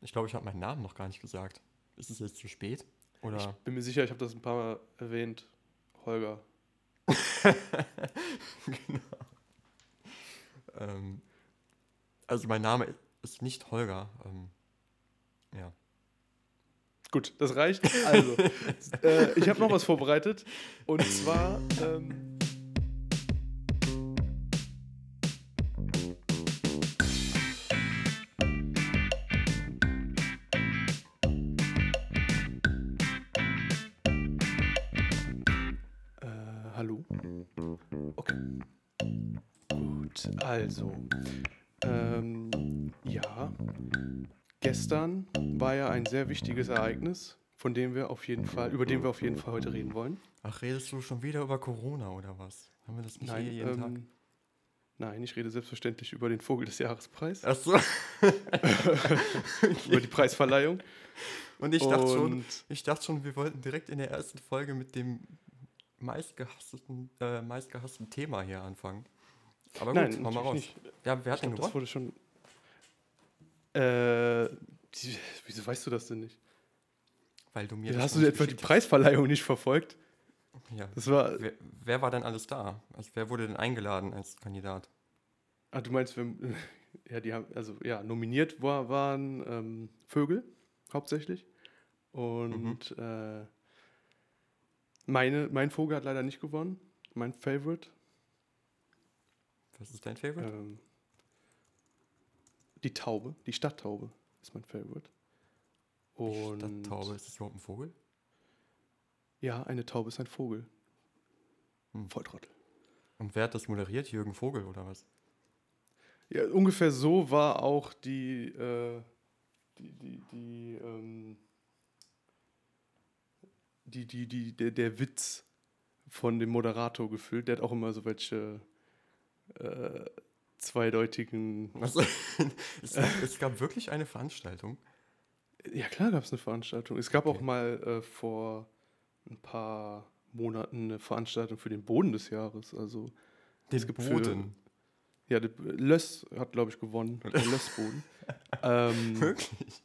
Ich glaube, ich habe meinen Namen noch gar nicht gesagt. Ist es jetzt zu spät? Oder? Ich bin mir sicher, ich habe das ein paar Mal erwähnt. Holger. genau. Ähm, also mein Name ist nicht Holger. Ähm, ja. Gut, das reicht. Also, äh, ich habe noch was vorbereitet. Und zwar. Ähm, also. Ähm, ja. Gestern war ja ein sehr wichtiges Ereignis, von dem wir auf jeden Fall, über den wir auf jeden Fall heute reden wollen. Ach, redest du schon wieder über Corona oder was? Haben wir das nicht Nein, hier jeden Tag? ähm, nein, ich rede selbstverständlich über den Vogel des Jahrespreis, Ach so. über die Preisverleihung. Und ich dachte schon, ich dachte schon, wir wollten direkt in der ersten Folge mit dem meistgehassten, äh, meistgehassten Thema hier anfangen. Aber gut, Nein, hau mal raus. nicht. Ja, wer hat denn glaub, das gewonnen? wurde schon. Äh, die- wieso weißt du das denn nicht? Weil du mir das Hast du etwa die Preisverleihung nicht verfolgt? Ja. Das war. Wer, wer war denn alles da? Also wer wurde denn eingeladen als Kandidat? Ah, du meinst, wir, ja, die haben, also ja, nominiert war, waren ähm, Vögel hauptsächlich. Und Mhm. äh, meine, mein Vogel hat leider nicht gewonnen. Mein Favorite. Was ist dein Favorite? Ähm, die Taube, die Stadttaube ist mein Favorite. Die Und Stadttaube, ist das überhaupt ein Vogel? ja, eine Taube ist ein Vogel. Hm. Volltrottel. Und wer hat das moderiert? Jürgen Vogel oder was? Ja, ungefähr so war auch die, äh, die, die, die, ähm, die, die, die, der, der Witz von dem Moderator gefüllt. Der hat auch immer so welche äh, zweideutigen. Also, es, gab, es gab wirklich eine Veranstaltung. Ja, klar gab es eine Veranstaltung. Es gab auch Okay. mal äh, vor ein paar Monaten eine Veranstaltung für den Boden des Jahres. Also, Den gibt für- Boden. ja, der Löss hat, glaube ich, gewonnen. Der Lössboden. ähm, Wirklich?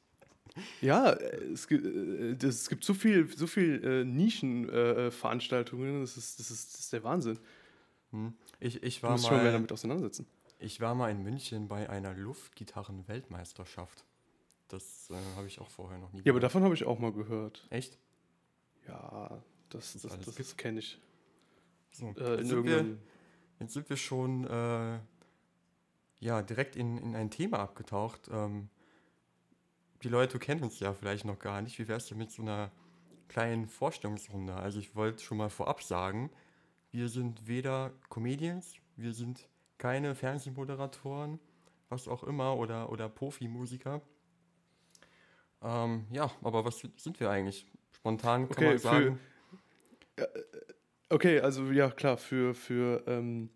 Ja, es gibt, äh, es gibt so viel, so viel äh, Nischenveranstaltungen, äh, das, ist, das, ist, das ist der Wahnsinn. Hm. Ich, ich, Du war musst dich mal mehr mal, damit auseinandersetzen. ich war mal in München bei einer Luftgitarren-Weltmeisterschaft. Das äh, habe ich auch vorher noch nie Ja, aber gehört. davon habe ich auch mal gehört. Echt? Ja, das, Das das, das, kenne ich. So. Äh, jetzt, in sind wir, jetzt sind wir schon äh, ja, direkt in, in ein Thema abgetaucht. Ähm, die Leute kennen uns ja vielleicht noch gar nicht. Wie wär's denn mit so einer kleinen Vorstellungsrunde? Also ich wollte schon mal vorab sagen, wir sind weder Comedians, wir sind keine Fernsehmoderatoren, was auch immer, oder, oder Profimusiker. Ähm, ja, aber was sind wir eigentlich? Spontan kann Okay, man für- sagen, okay, also ja, klar, für, für ähm,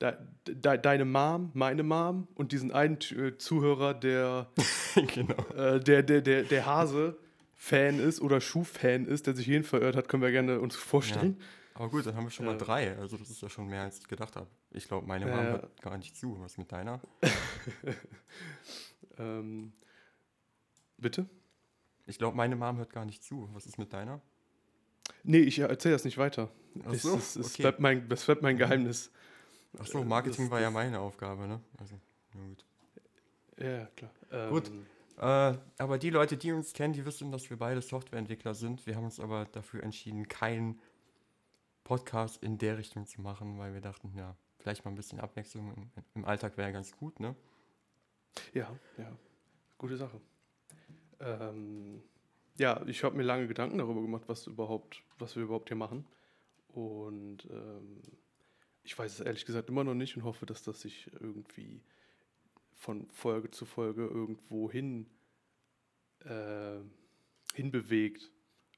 de, de, deine Mom, meine Mom und diesen einen äh, Zuhörer, der, genau. äh, der, der, der, der Hase-Fan ist oder Schuh-Fan ist, der sich jeden verirrt hat, können wir gerne uns vorstellen. Aber gut, dann haben wir schon mal drei. Also das ist ja schon mehr, als ich gedacht habe. Ich glaube, meine Mom ja. hört gar nicht zu. Was mit deiner? Ähm, bitte? Ich glaube, meine Mom hört gar nicht zu. Was ist mit deiner? Nee, ich erzähle das nicht weiter. Ach es, so, es, es, okay. bleibt mein, das bleibt mein Geheimnis. Ach so, Äh, Marketing das- war ja meine Aufgabe, ne? Also, ja gut. Ja, ja, klar. Ähm, Gut. Äh, aber die Leute, die uns kennen, die wissen, dass wir beide Softwareentwickler sind. Wir haben uns aber dafür entschieden, keinen Podcast in der Richtung zu machen, weil wir dachten, ja, vielleicht mal ein bisschen Abwechslung im, im Alltag wäre ganz gut, ne? Ja, ja. Gute Sache. Ähm, ja, ich habe mir lange Gedanken darüber gemacht, was überhaupt, was wir überhaupt hier machen. Und ähm, ich weiß es ehrlich gesagt immer noch nicht und hoffe, dass das sich irgendwie von Folge zu Folge irgendwo hin äh, hinbewegt.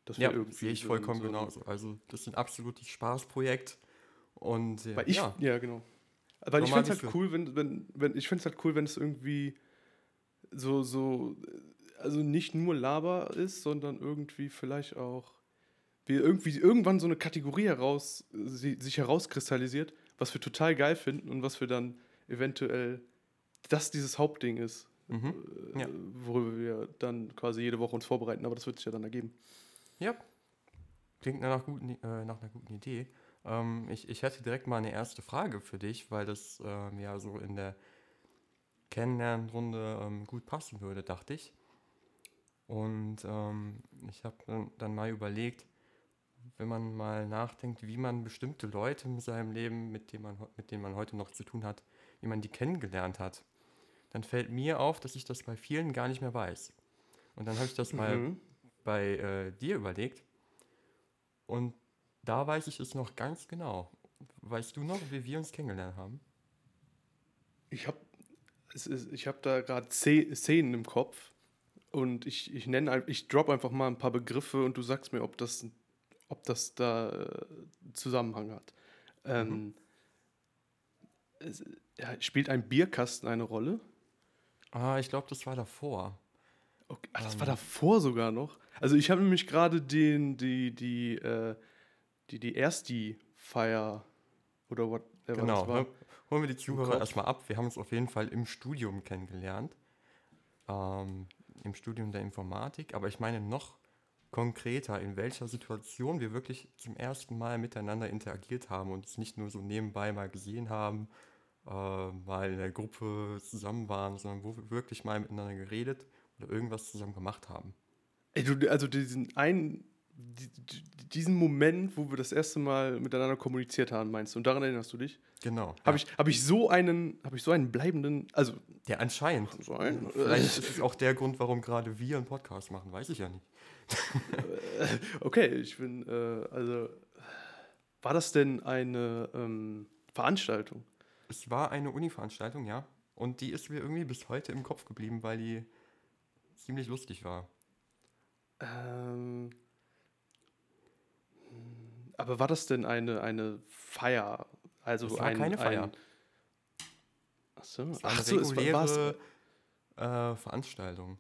Dass Ja, sehe ich vollkommen so- genauso. Also, das ist ein absolutes Spaßprojekt. Und äh, Weil ich, ja, ja, genau. Weil ich finde es halt cool, wenn, wenn, wenn ich finde es halt cool, wenn es irgendwie so, so, also nicht nur Laber ist, sondern irgendwie vielleicht auch, wie irgendwie irgendwann so eine Kategorie heraus, sie, sich herauskristallisiert, was wir total geil finden und was wir dann eventuell, das dieses Hauptding ist. Mhm. äh, Ja. worüber wir dann quasi jede Woche uns vorbereiten, aber das wird sich ja dann ergeben. Ja. Klingt nach, guten, äh, nach einer guten Idee. Ähm, ich, ich hätte direkt mal eine erste Frage für dich, weil das ähm, ja so in der Kennenlernrunde ähm, gut passen würde, dachte ich. Und ähm, ich habe dann, mal überlegt, wenn man mal nachdenkt, wie man bestimmte Leute in seinem Leben, mit denen man, mit denen man heute noch zu tun hat, wie man die kennengelernt hat, dann fällt mir auf, dass ich das bei vielen gar nicht mehr weiß. Und dann habe ich das mal Mhm. Bei äh, dir überlegt. Und da weiß ich es noch ganz genau. Weißt du noch, wie wir uns kennengelernt haben? Ich habe ich hab da gerade Szenen im Kopf und ich, ich nenne ich drop einfach mal ein paar Begriffe und du sagst mir, ob das, ob das da äh, Zusammenhang hat. Ähm, es, ja, spielt ein Bierkasten eine Rolle? Ah, ich glaube, das war davor. Okay, ah, das Ähm. war davor sogar noch. Also ich habe nämlich gerade den, die, die, äh, die, die Ersti-Feier oder whatever genau. das war. Holen wir die Zuhörer erstmal ab. Wir haben uns auf jeden Fall im Studium kennengelernt. Ähm, Im Studium der Informatik. Aber ich meine noch konkreter, in welcher Situation wir wirklich zum ersten Mal miteinander interagiert haben und es nicht nur so nebenbei mal gesehen haben, äh, mal in der Gruppe zusammen waren, sondern wo wir wirklich mal miteinander geredet oder irgendwas zusammen gemacht haben. Ey, du, also diesen einen, die- die- diesen Moment, wo wir das erste Mal miteinander kommuniziert haben, meinst du? Und daran erinnerst du dich? Genau. Habe ich, hab ich so einen, habe ich so einen bleibenden, also Ja, anscheinend. so einen, Vielleicht ist es auch der Grund, warum gerade wir einen Podcast machen, weiß ich ja nicht. okay, ich bin, äh, also war das denn eine ähm, Veranstaltung? Es war eine Uni-Veranstaltung, ja. Und die ist mir irgendwie bis heute im Kopf geblieben, weil die ziemlich lustig war. Ähm, aber war das denn eine, eine Feier? Also Es war ein, keine Feier. Ein, ach so, Es war eine so es war, reguläre äh, Veranstaltung.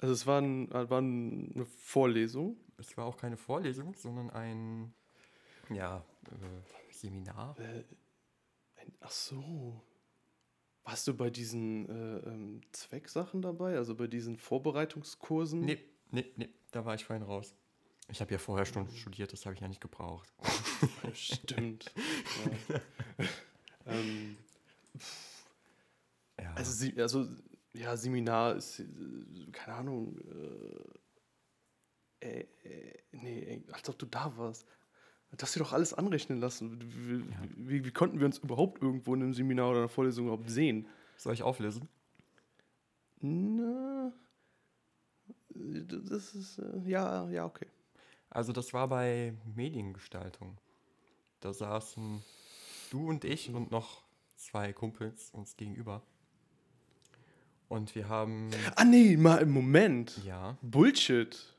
also es war, ein, war eine Vorlesung. Es war auch keine Vorlesung, sondern ein ja, äh, Seminar. Äh, ein, ach so. Warst du bei diesen äh, ähm, Zwecksachen dabei? Also bei diesen Vorbereitungskursen? Nee, nee, nee, da war ich vorhin raus. Ich habe ja vorher schon studiert, das habe ich ja nicht gebraucht. Stimmt. ja. ähm, Ja. also, also, ja, Seminar ist, äh, keine Ahnung. Äh, äh, äh, nee, als ob du da warst. Das dir doch alles anrechnen lassen. Wie, Ja. wie, wie konnten wir uns überhaupt irgendwo in einem Seminar oder einer Vorlesung überhaupt sehen? Soll ich auflösen? Na, äh, das ist, äh, ja, ja, okay. Also das war bei Mediengestaltung. Da saßen du und ich und noch zwei Kumpels uns gegenüber. Und wir haben, Ah, nee, mal im Moment. ja, Bullshit.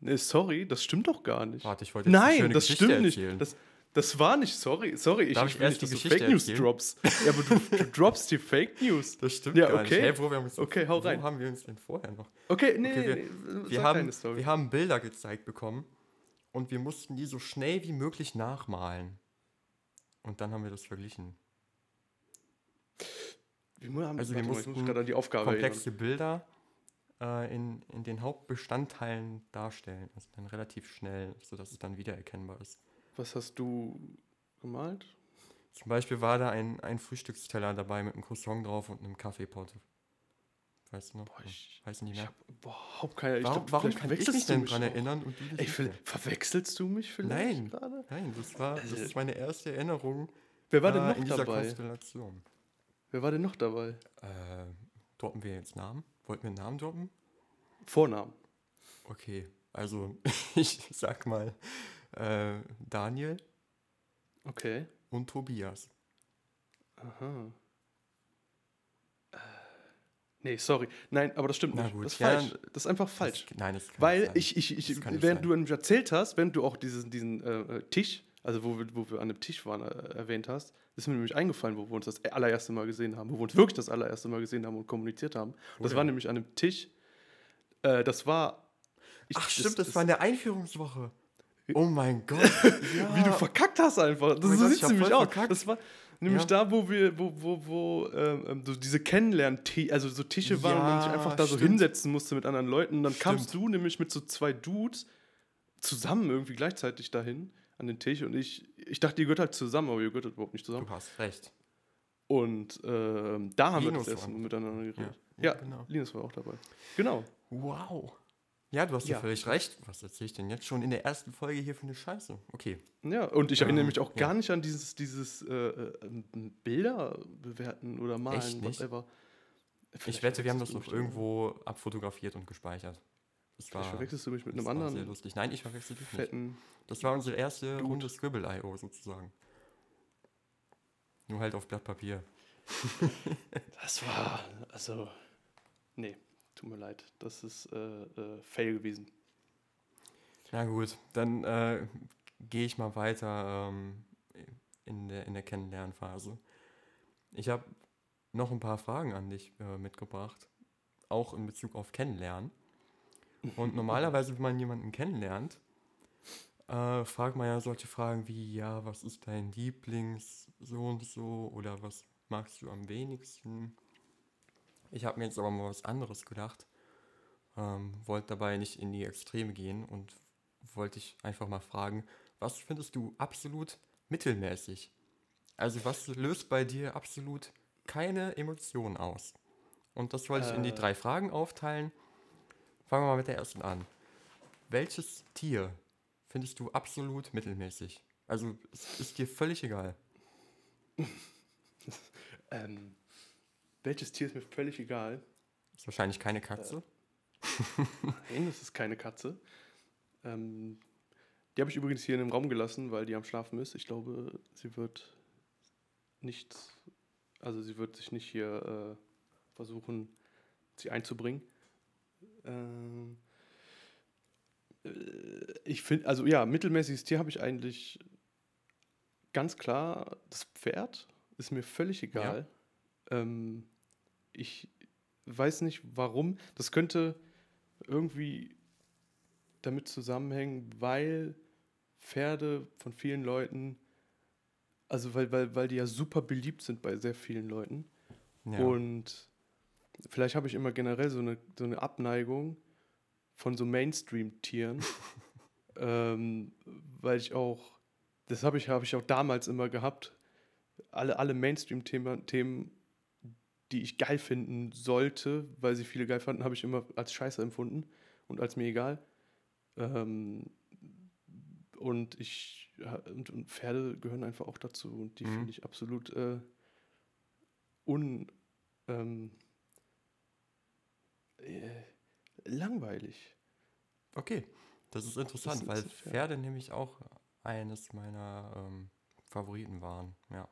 Nee, sorry, das stimmt doch gar nicht. warte, ich wollte jetzt eine Nein, schöne das Geschichte stimmt erzählen. nicht. Das, das war nicht, sorry, sorry. Ich, Darf ich ich erst nicht, die Geschichte Fake News erzählen? droppst. Ja, aber du, du droppst die Fake News. Das stimmt Ja, okay. Hey, wo, wir haben uns, Okay, hau wo rein. haben wir uns denn vorher noch? Okay, nee, Okay, wir- nee, nee, Wir haben, wir haben Bilder gezeigt bekommen und wir mussten die so schnell wie möglich nachmalen. Und dann haben wir das verglichen. Wir haben, also wir warte mal, muss mussten Aufgabe erinnern. komplexe Bilder äh, in, in den Hauptbestandteilen darstellen. Also dann relativ schnell, sodass es dann wiedererkennbar ist. Was hast du gemalt? Zum Beispiel war da ein, ein Frühstücksteller dabei mit einem Croissant drauf und einem Kaffeepot. Weißt du noch? Boah, ich, Weiß nicht ich mehr. habe überhaupt keine ich warum glaub, warum kann ich mich verwechselst du denn mich dran erinnern und du Ey, ver verwechselst du mich vielleicht Nein. gerade? Nein, das war das Also- ist meine erste Erinnerung Wer war denn noch in dieser dabei? Konstellation. Wer war denn noch dabei? Äh, droppen wir jetzt Namen? Wollten wir einen Namen droppen? Vornamen. Okay, also ich sag mal äh, Daniel Okay. und Tobias. Aha. Äh, Nee, sorry. Nein, aber das stimmt Na nicht. gut, das ist ja, falsch. Das ist einfach falsch. Das, nein, das kann Weil sein. ich, ich, ich Das während du nämlich erzählt hast, während du auch diesen, diesen äh, äh, Tisch, also wo wir, wo wir an einem Tisch waren, äh, erwähnt hast, ist mir nämlich eingefallen, wo wir uns das allererste Mal gesehen haben, wo wir uns wirklich das allererste Mal gesehen haben und kommuniziert haben. Und das ja. war nämlich an einem Tisch, äh, das war. ich- Ach stimmt, das, war in der Einführungswoche. Oh mein Gott. Wie du verkackt hast einfach. Das mein so Gott, sieht nämlich aus. verkackt. Das war, Nämlich Ja. da, wo wir, wo, wo, wo ähm, ähm, so diese Kennenlernen, also so Tische waren und man sich Ja, einfach da so stimmt. hinsetzen musste mit anderen Leuten. Und dann kamst Stimmt. du nämlich mit so zwei Dudes zusammen irgendwie gleichzeitig dahin an den Tisch und ich, ich dachte, ihr gehört halt zusammen, aber ihr gehört halt überhaupt nicht zusammen. Du hast recht. Und ähm, da haben Linus wir das erste war- Mal miteinander geredet. Ja, Ja, ja, genau. Linus war auch dabei. Genau. Wow. Ja, du hast ja, Ja. völlig recht. Was erzähle ich denn jetzt schon in der ersten Folge hier für eine Scheiße? Okay. Ja, und ich erinnere Ähm, mich auch ja. gar nicht an dieses, dieses äh, äh, Bilder bewerten oder malen, Echt nicht? whatever. Ich Vielleicht wette, wir haben das noch irgendwo abfotografiert und gespeichert. Das Vielleicht verwechselst du mich mit das einem war anderen sehr lustig. Nein, ich verwechsel dich nicht. Das war unsere erste Dude. Runde Scribble.io sozusagen. Nur halt auf Blatt Papier. Das war, also, nee, tut mir leid. Das ist äh, äh, Fail gewesen. Na gut, dann äh, gehe ich mal weiter ähm, in, der, in der Kennenlernphase. Ich habe noch ein paar Fragen an dich äh, mitgebracht, auch in Bezug auf Kennenlernen. Und normalerweise, wenn man jemanden kennenlernt, äh, fragt man ja solche Fragen wie, ja, was ist dein Lieblings so und so oder was magst du am wenigsten? Ich habe mir jetzt aber mal was anderes gedacht, ähm, wollte dabei nicht in die Extreme gehen und wollte ich einfach mal fragen, was findest du absolut mittelmäßig? Also was löst bei dir absolut keine Emotion aus? Und das wollte ich in die Äh. drei Fragen aufteilen. Fangen wir mal mit der ersten an. Welches Tier findest du absolut mittelmäßig? Also es ist dir völlig egal. Ähm, welches Tier ist mir völlig egal? Ist wahrscheinlich keine Katze. Nein, das ist keine Katze. Ähm, die habe ich übrigens hier in dem Raum gelassen, weil die am Schlafen ist. Ich glaube, sie wird nicht, also sie wird sich nicht hier äh, versuchen, sie einzubringen. Ähm, äh, ich finde, also ja, mittelmäßiges Tier habe ich eigentlich ganz klar. Das Pferd ist mir völlig egal. Ähm, ich weiß nicht warum. Das könnte irgendwie damit zusammenhängen, weil Pferde von vielen Leuten, also weil, weil, weil die ja super beliebt sind bei sehr vielen Leuten. Ja. Und vielleicht habe ich immer generell so eine, so eine Abneigung von so Mainstream-Tieren, ähm, weil ich auch, das habe ich, habe ich auch damals immer gehabt, alle, alle Mainstream-Themen, Themen, die ich geil finden sollte, weil sie viele geil fanden, habe ich immer als scheiße empfunden und als mir egal. Ähm, und ich und, und Pferde gehören einfach auch dazu und die Mhm. finde ich absolut äh, un ähm, äh, langweilig. Okay, das ist interessant, ist weil. Pferde nämlich auch eines meiner ähm, Favoriten waren. Ja.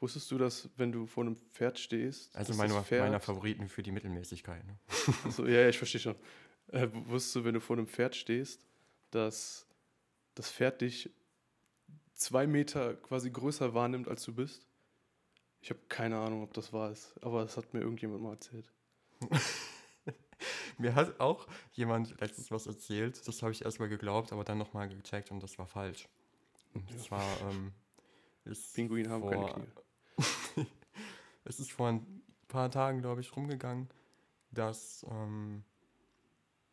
Wusstest du, dass wenn du vor einem Pferd stehst, Also meine, das Pferd, meiner Favoriten für die Mittelmäßigkeit. Ne? also, ja, ich verstehe schon. Äh, wusstest du, wenn du vor einem Pferd stehst, dass das Pferd dich zwei Meter quasi größer wahrnimmt, als du bist? Ich habe keine Ahnung, ob das wahr ist, aber das hat mir irgendjemand mal erzählt. Mir hat auch jemand letztens was erzählt, das habe ich erstmal geglaubt, aber dann nochmal gecheckt und das war falsch. Und Ja. zwar ähm, Pinguine haben keine vor- Knie. Es ist vor ein paar Tagen, glaube ich, rumgegangen, dass ähm,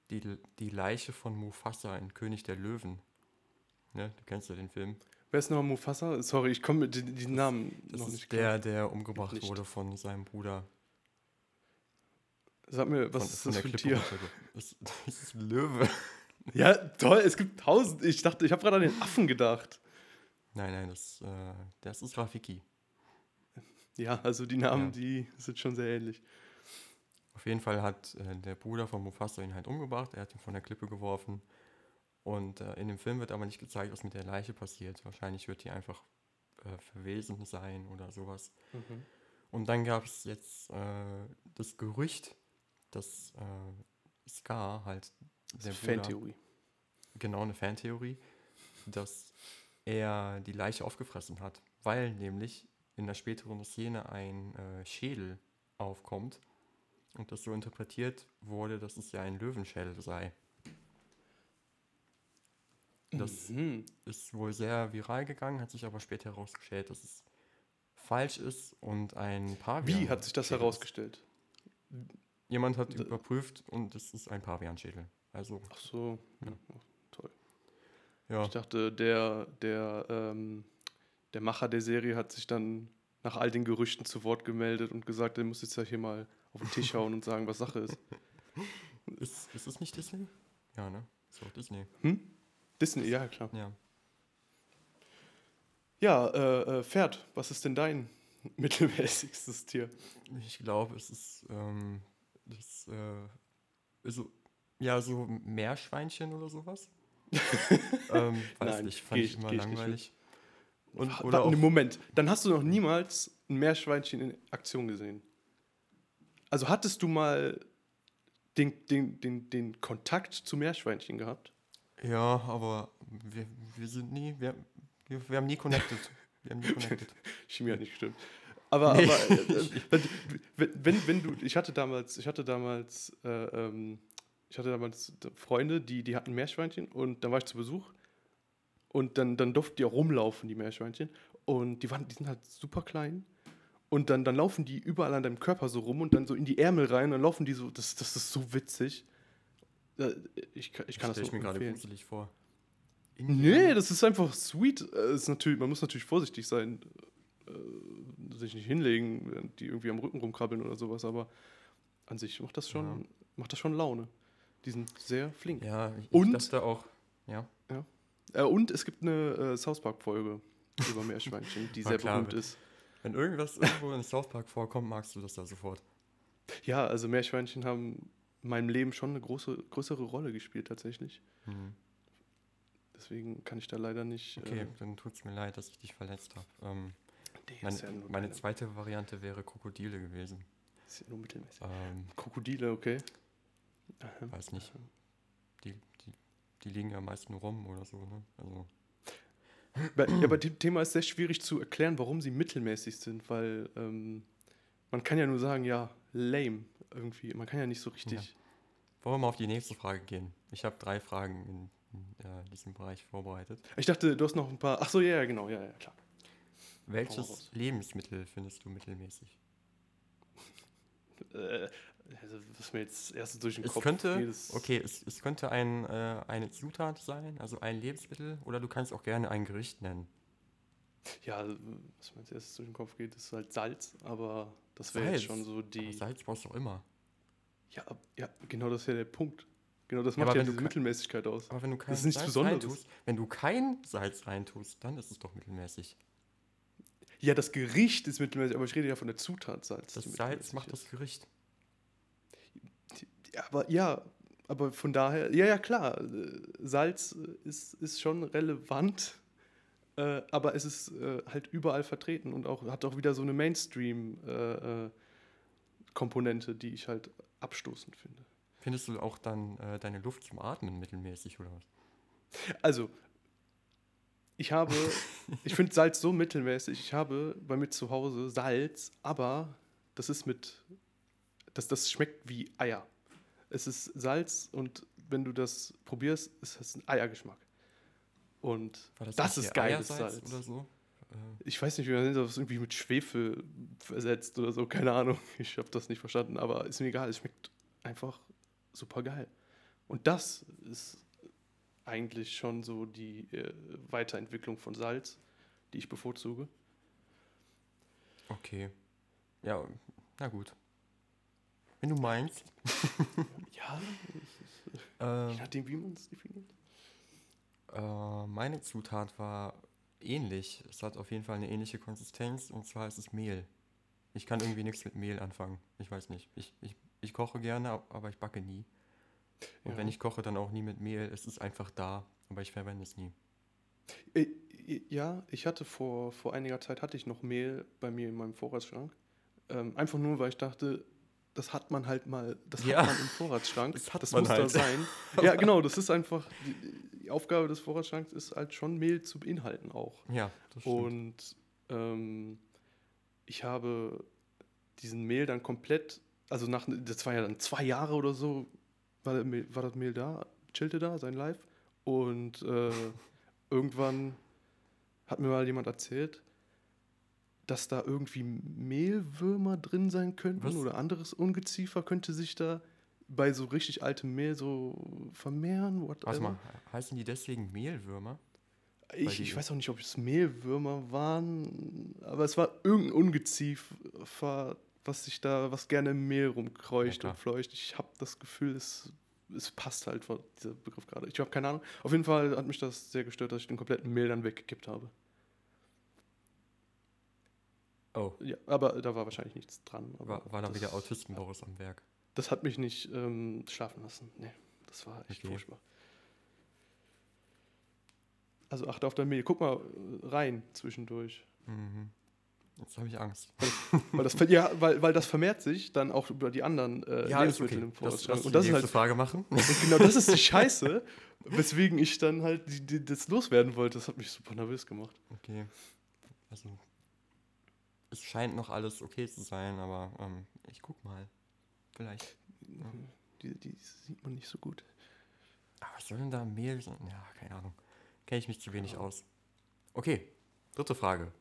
die, die Leiche von Mufasa in König der Löwen, ne, du kennst ja den Film, Wer ist nochmal Mufasa? Sorry, ich komme mit den, diesen Namen das noch ist nicht der, der umgebracht Nicht. wurde von seinem Bruder. Sag mir, was von, ist von das für ein Tier? Das, das ist ein Löwe. Ja, toll, es gibt tausend. Ich dachte, ich habe gerade an den Affen gedacht. Nein, nein, das, äh, das ist Rafiki. Ja, also die Namen, Ja. die sind schon sehr ähnlich. Auf jeden Fall hat äh, der Bruder von Mufasa ihn halt umgebracht, er hat ihn von der Klippe geworfen. Und äh, in dem Film wird aber nicht gezeigt, was mit der Leiche passiert. Wahrscheinlich wird die einfach äh, verwesen sein oder sowas. Und dann gab es jetzt äh, das Gerücht, dass äh, Scar halt Das der ist Bruder, Fantheorie. genau eine Fantheorie, dass er die Leiche aufgefressen hat, weil nämlich in der späteren Szene ein äh, Schädel aufkommt und das so interpretiert wurde, dass es ja ein Löwenschädel sei. Das Mhm. ist wohl sehr viral gegangen, hat sich aber später herausgestellt, dass es falsch ist und ein Pavian. Wie hat sich das herausgestellt? Jemand hat D- überprüft und es ist ein Pavianschädel. Also, Ach so, Ja. ja, toll. ja. Ich dachte, der, der, ähm, der Macher der Serie hat sich dann nach all den Gerüchten zu Wort gemeldet und gesagt, er muss jetzt ja hier mal auf den Tisch hauen und sagen, was Sache ist. Ist, ist es nicht Disney? Ja, ne? Ist auch Disney. Hm? Disney, ja klar. Ja. Ja, äh, äh, Pferd, was ist denn dein mittelmäßigstes Tier? Ich glaube, es ist, ähm, das, äh, so, ja, so Meerschweinchen oder sowas. ähm, weiß Nein, nicht, fand ich ich- immer langweilig. Und, oder warte, Moment, dann hast du noch niemals ein Meerschweinchen in Aktion gesehen. Also hattest du mal den, den, den, den Kontakt zu Meerschweinchen gehabt? ja, aber wir, wir sind nie, wir, wir, wir haben nie connected. Wir haben nie connected. Chemie hat nicht gestimmt. Aber, Nee. aber äh, wenn, wenn, wenn du, ich hatte damals, ich hatte damals, äh, ähm, ich hatte damals Freunde, die, die hatten Meerschweinchen und dann war ich zu Besuch und dann, dann durften die auch rumlaufen, die Meerschweinchen. Und die, waren, die sind halt super klein. Und dann, dann laufen die überall an deinem Körper so rum und dann so in die Ärmel rein und dann laufen die so, das, das ist so witzig. Äh, Ich, kann- ich kann das stell ich mir gerade gruselig vor. Nee, das ist einfach sweet. Äh, ist natürlich, man muss natürlich vorsichtig sein, äh, sich nicht hinlegen, die irgendwie am Rücken rumkrabbeln oder sowas, aber an sich macht das schon, Ja. macht das schon Laune. Die sind sehr flink. Ja, ich Und- dachte auch, ja. Äh, und es gibt eine äh, South Park-Folge über Meerschweinchen, die sehr klar, berühmt wenn- ist. Wenn irgendwas irgendwo in South Park vorkommt, magst du das da sofort. Ja, also Meerschweinchen haben in meinem Leben schon eine große, größere Rolle gespielt tatsächlich. Hm. Deswegen kann ich da leider nicht. Okay, Äh, dann tut es mir leid, dass ich dich verletzt habe. Ähm, nee, mein, ist ja meine zweite Variante wäre Krokodile gewesen. ist ja nur mittelmäßig. Ähm, Krokodile, okay. Weiß nicht. Die, die, die liegen ja meist nur rum oder so, ne? Also, Ja, bei dem Thema ist sehr schwierig zu erklären, warum sie mittelmäßig sind, weil ähm, man kann ja nur sagen, ja, lame irgendwie. Man kann ja nicht so richtig. wollen wir mal auf die nächste Frage gehen? Ich habe drei Fragen in, in äh, diesem Bereich vorbereitet. Ich dachte, du hast noch ein paar. Ach so, ja, ja, genau, ja, ja, klar. Welches. Lebensmittel findest du mittelmäßig? Äh, also, was mir jetzt erst durch den Es Kopf könnte, geht, ist- okay, es, es könnte ein, äh, eine Zutat sein, also ein Lebensmittel, oder du kannst auch gerne ein Gericht nennen. Ja, was mir jetzt erst durch den Kopf geht, ist halt Salz, aber das wäre jetzt schon so Aber die. Salz brauchst du auch immer. Ja, ja, genau das ist ja der Punkt. Genau das Ja, macht aber ja, du diese ke- Mittelmäßigkeit aus. Aber wenn du kein ist nichts Salz Besonderes. reintust, wenn du kein Salz reintust, dann ist es doch mittelmäßig. Ja, das Gericht ist mittelmäßig, aber ich rede ja von der Zutat Salz. Das Salz macht ist. das Gericht. Ja, aber ja, aber von daher, ja, ja, klar, äh, Salz äh, ist, ist schon relevant, äh, aber es ist äh, halt überall vertreten und auch hat auch wieder so eine Mainstream-Komponente, die ich halt abstoßend finde. Findest du auch dann äh, deine Luft zum Atmen mittelmäßig oder was? Also, ich habe, ich finde Salz so mittelmäßig. Ich habe bei mir zu Hause Salz, aber das ist mit, das, das schmeckt wie Eier. Es ist Salz und wenn du das probierst, ist es ein Eiergeschmack. Und das, das, ist geiles Salz. oder so? Ich weiß nicht, wie man nennt, das irgendwie mit Schwefel versetzt oder so, keine Ahnung. Ich habe das nicht verstanden, aber ist mir egal, es schmeckt einfach super geil. Und das ist eigentlich schon so die äh, Weiterentwicklung von Salz, die ich bevorzuge. okay. Ja, na gut. Wenn du meinst. Ja, Äh, je nachdem, wie man es definiert. äh, meine Zutat war ähnlich. Es hat auf jeden Fall eine ähnliche Konsistenz und zwar ist es Mehl. Ich kann irgendwie nichts mit Mehl anfangen. Ich weiß nicht. Ich, ich, ich koche gerne, ab- aber ich backe nie. Und Ja. wenn ich koche, dann auch nie mit Mehl. Es ist einfach da, aber ich verwende es nie. Äh, Ja, ich hatte vor, vor einiger Zeit hatte ich noch Mehl bei mir in meinem Vorratsschrank. Ähm, einfach nur, weil ich dachte, das hat man halt mal, das Ja. hat man im Vorratsschrank. Das das muss halt. da sein. Ja, genau, das ist einfach, die, die Aufgabe des Vorratsschranks ist halt schon Mehl zu beinhalten auch. Ja, das stimmt. Und ähm, ich habe diesen Mehl dann komplett, also nach, das war ja dann zwei Jahre oder so, war, der Mehl, war das Mehl da, chillte da, sein Live. Und äh, irgendwann hat mir mal jemand erzählt, dass da irgendwie Mehlwürmer drin sein könnten Was? oder anderes Ungeziefer könnte sich da bei so richtig altem Mehl so vermehren. Whatever. Warte mal, heißen die deswegen Mehlwürmer? Ich, ich weiß auch nicht, ob es Mehlwürmer waren, aber es war irgendein Ungeziefer, was sich da, was gerne im Mehl rumkreucht Ja, und fleucht. Ich habe das Gefühl, es, es passt halt dieser Begriff gerade. Ich habe keine Ahnung. Auf jeden Fall hat mich das sehr gestört, dass ich den kompletten Mehl dann weggekippt habe. Oh, Ja, aber da war wahrscheinlich nichts dran. Aber war, war da wieder Autisten-Boris am Werk. Das hat mich nicht ähm, schlafen lassen. Nee, das war echt Okay. furchtbar. Also achte auf dein Mehl. Guck mal äh, rein zwischendurch. Mhm. Jetzt habe ich Angst. Weil das, ja, weil, weil das vermehrt sich dann auch über die anderen äh, Ja, ist Lebensmittel okay. im Das, Vorratsschrank. das Und die das ist nächste halt, Frage machen. genau das ist die Scheiße, weswegen ich dann halt die, die, das loswerden wollte. Das hat mich super nervös gemacht. Okay. Also, es scheint noch alles okay zu sein, aber ähm, ich guck mal. Vielleicht. Die, die sieht man nicht so gut. Aber was soll denn da Mehl sein? Ja, keine Ahnung. Kenne ich mich zu wenig Ja. aus. Okay, dritte Frage.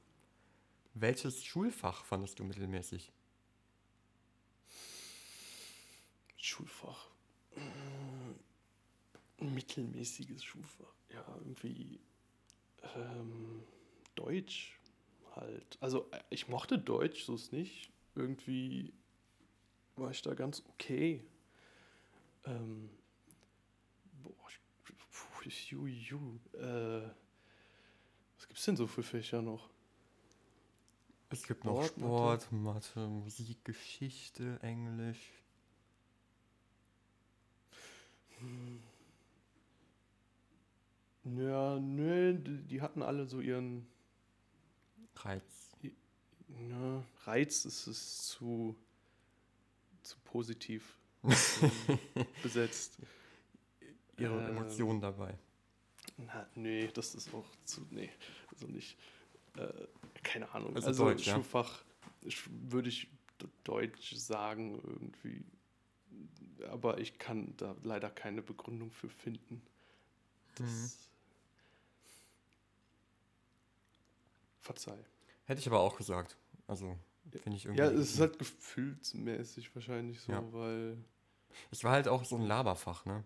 Welches Schulfach fandest du mittelmäßig? Schulfach. Mittelmäßiges Schulfach. Ja, irgendwie ähm, Deutsch halt. Also äh, ich mochte Deutsch, so ist nicht. Irgendwie war ich da ganz okay. Ähm, boah, ich, ju, ju, äh, was gibt's denn so für Fächer noch? Es gibt noch Sport, Sport, Mathe, Musik, Geschichte, Englisch. Ja, nö, die hatten alle so ihren Reiz. Ja, Reiz ist es zu, zu positiv besetzt. Ihre Ähm, Emotionen dabei. Na, nee, das ist auch zu. Nee, also nicht. Äh, keine Ahnung. Also Also, Deutsch, ja? Schulfach sch- würde ich Deutsch sagen irgendwie. Aber ich kann da leider keine Begründung für finden. Das. Verzeih. Hätte ich aber auch gesagt. Also, finde ich irgendwie. Ja, es ist halt gefühlsmäßig wahrscheinlich so, Ja. weil. es war halt auch so ein Laberfach, ne?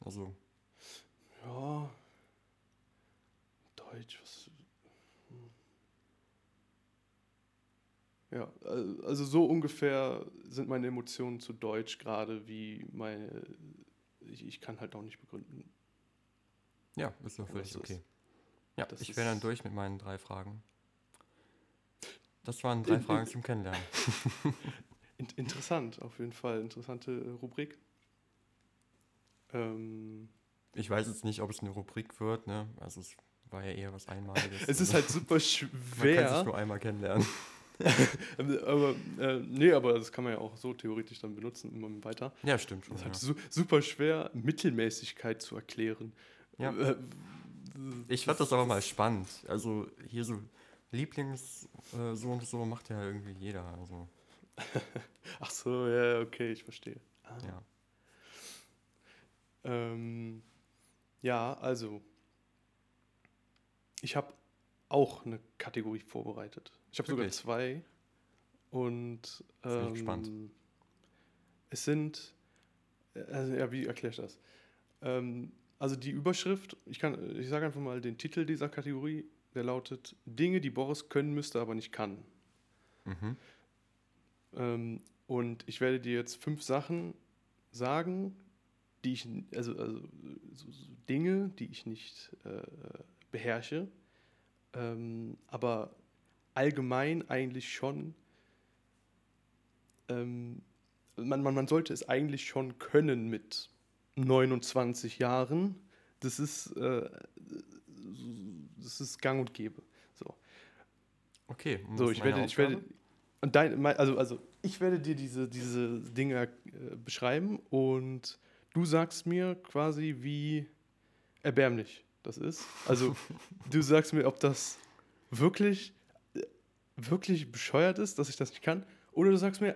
Also, Ja. Deutsch, was. hm. Ja, al- also so ungefähr sind meine Emotionen zu Deutsch gerade wie meine. Ich, ich kann halt auch nicht begründen. ja, ist doch völlig das ist- okay. Ja, das ich wäre dann durch mit meinen drei Fragen. Das waren drei In- Fragen in- zum Kennenlernen. In, interessant, auf jeden Fall. Interessante Rubrik. Ähm, Ich weiß jetzt nicht, ob es eine Rubrik wird, ne? Also, es war ja eher was Einmaliges. es ist Also, halt super Man kann sich schwer. nur einmal kennenlernen. aber, äh, nee, aber das kann man ja auch so theoretisch dann benutzen, immer weiter. Ja, stimmt schon. Es ist Ja. halt su super schwer, Mittelmäßigkeit zu erklären. Ja. Äh, Ich fand das aber mal spannend. Also, hier so Lieblings äh, so und so macht ja irgendwie jeder. Also, Ach so, ja, okay, ich verstehe. Ah. ja. Ähm, ja, also, ich habe auch eine Kategorie vorbereitet. Ich habe sogar zwei. Und ähm, gespannt. es sind, äh, also, ja, wie erkläre ich das? Ähm, also die Überschrift, ich kann, ich sage einfach mal den Titel dieser Kategorie, der lautet Dinge, die Boris können müsste, aber nicht kann. Mhm. Ähm, und ich werde dir jetzt fünf Sachen sagen, die ich, also, also so, so Dinge, die ich nicht äh, beherrsche, ähm, aber allgemein eigentlich schon, ähm, man, man, man sollte es eigentlich schon können mit 29 Jahren. Das ist, äh, das ist gang und gäbe. So. Okay. So, ich werde, ich werde, und dein, mein- also, also ich werde dir diese, diese Dinge äh, beschreiben und du sagst mir quasi, wie erbärmlich das ist. Also du sagst mir, ob das wirklich, wirklich bescheuert ist, dass ich das nicht kann, oder du sagst mir,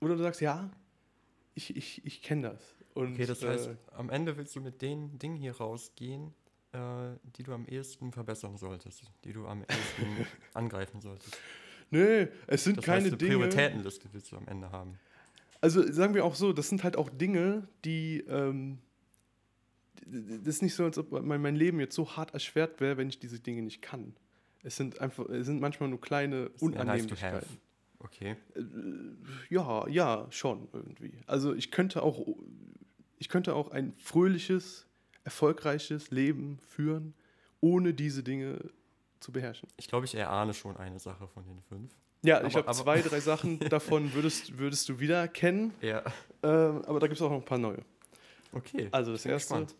oder du sagst, ja, ich, ich, ich kenne das. Und, Okay, das heißt, äh, am Ende willst du mit den Dingen hier rausgehen, äh, die du am ehesten verbessern solltest, die du am ehesten angreifen solltest. Nee, es sind Das keine heißt, eine Dinge. Prioritätenliste willst du am Ende haben. Also sagen wir auch so, das sind halt auch Dinge, die. Ähm, das ist nicht so, als ob mein, mein Leben jetzt so hart erschwert wäre, wenn ich diese Dinge nicht kann. Es sind einfach, es sind manchmal nur kleine eher nice. Unannehmlichkeiten. Okay. Ja, ja, schon irgendwie. Also ich könnte auch, ich könnte auch ein fröhliches, erfolgreiches Leben führen, ohne diese Dinge zu beherrschen. Ich glaube, ich erahne schon eine Sache von den fünf. Ja, Aber- ich habe zwei, drei Sachen davon würdest, würdest du wieder erkennen, Ja. ähm, aber da gibt es auch noch ein paar neue. Okay. Also das erste, gespannt.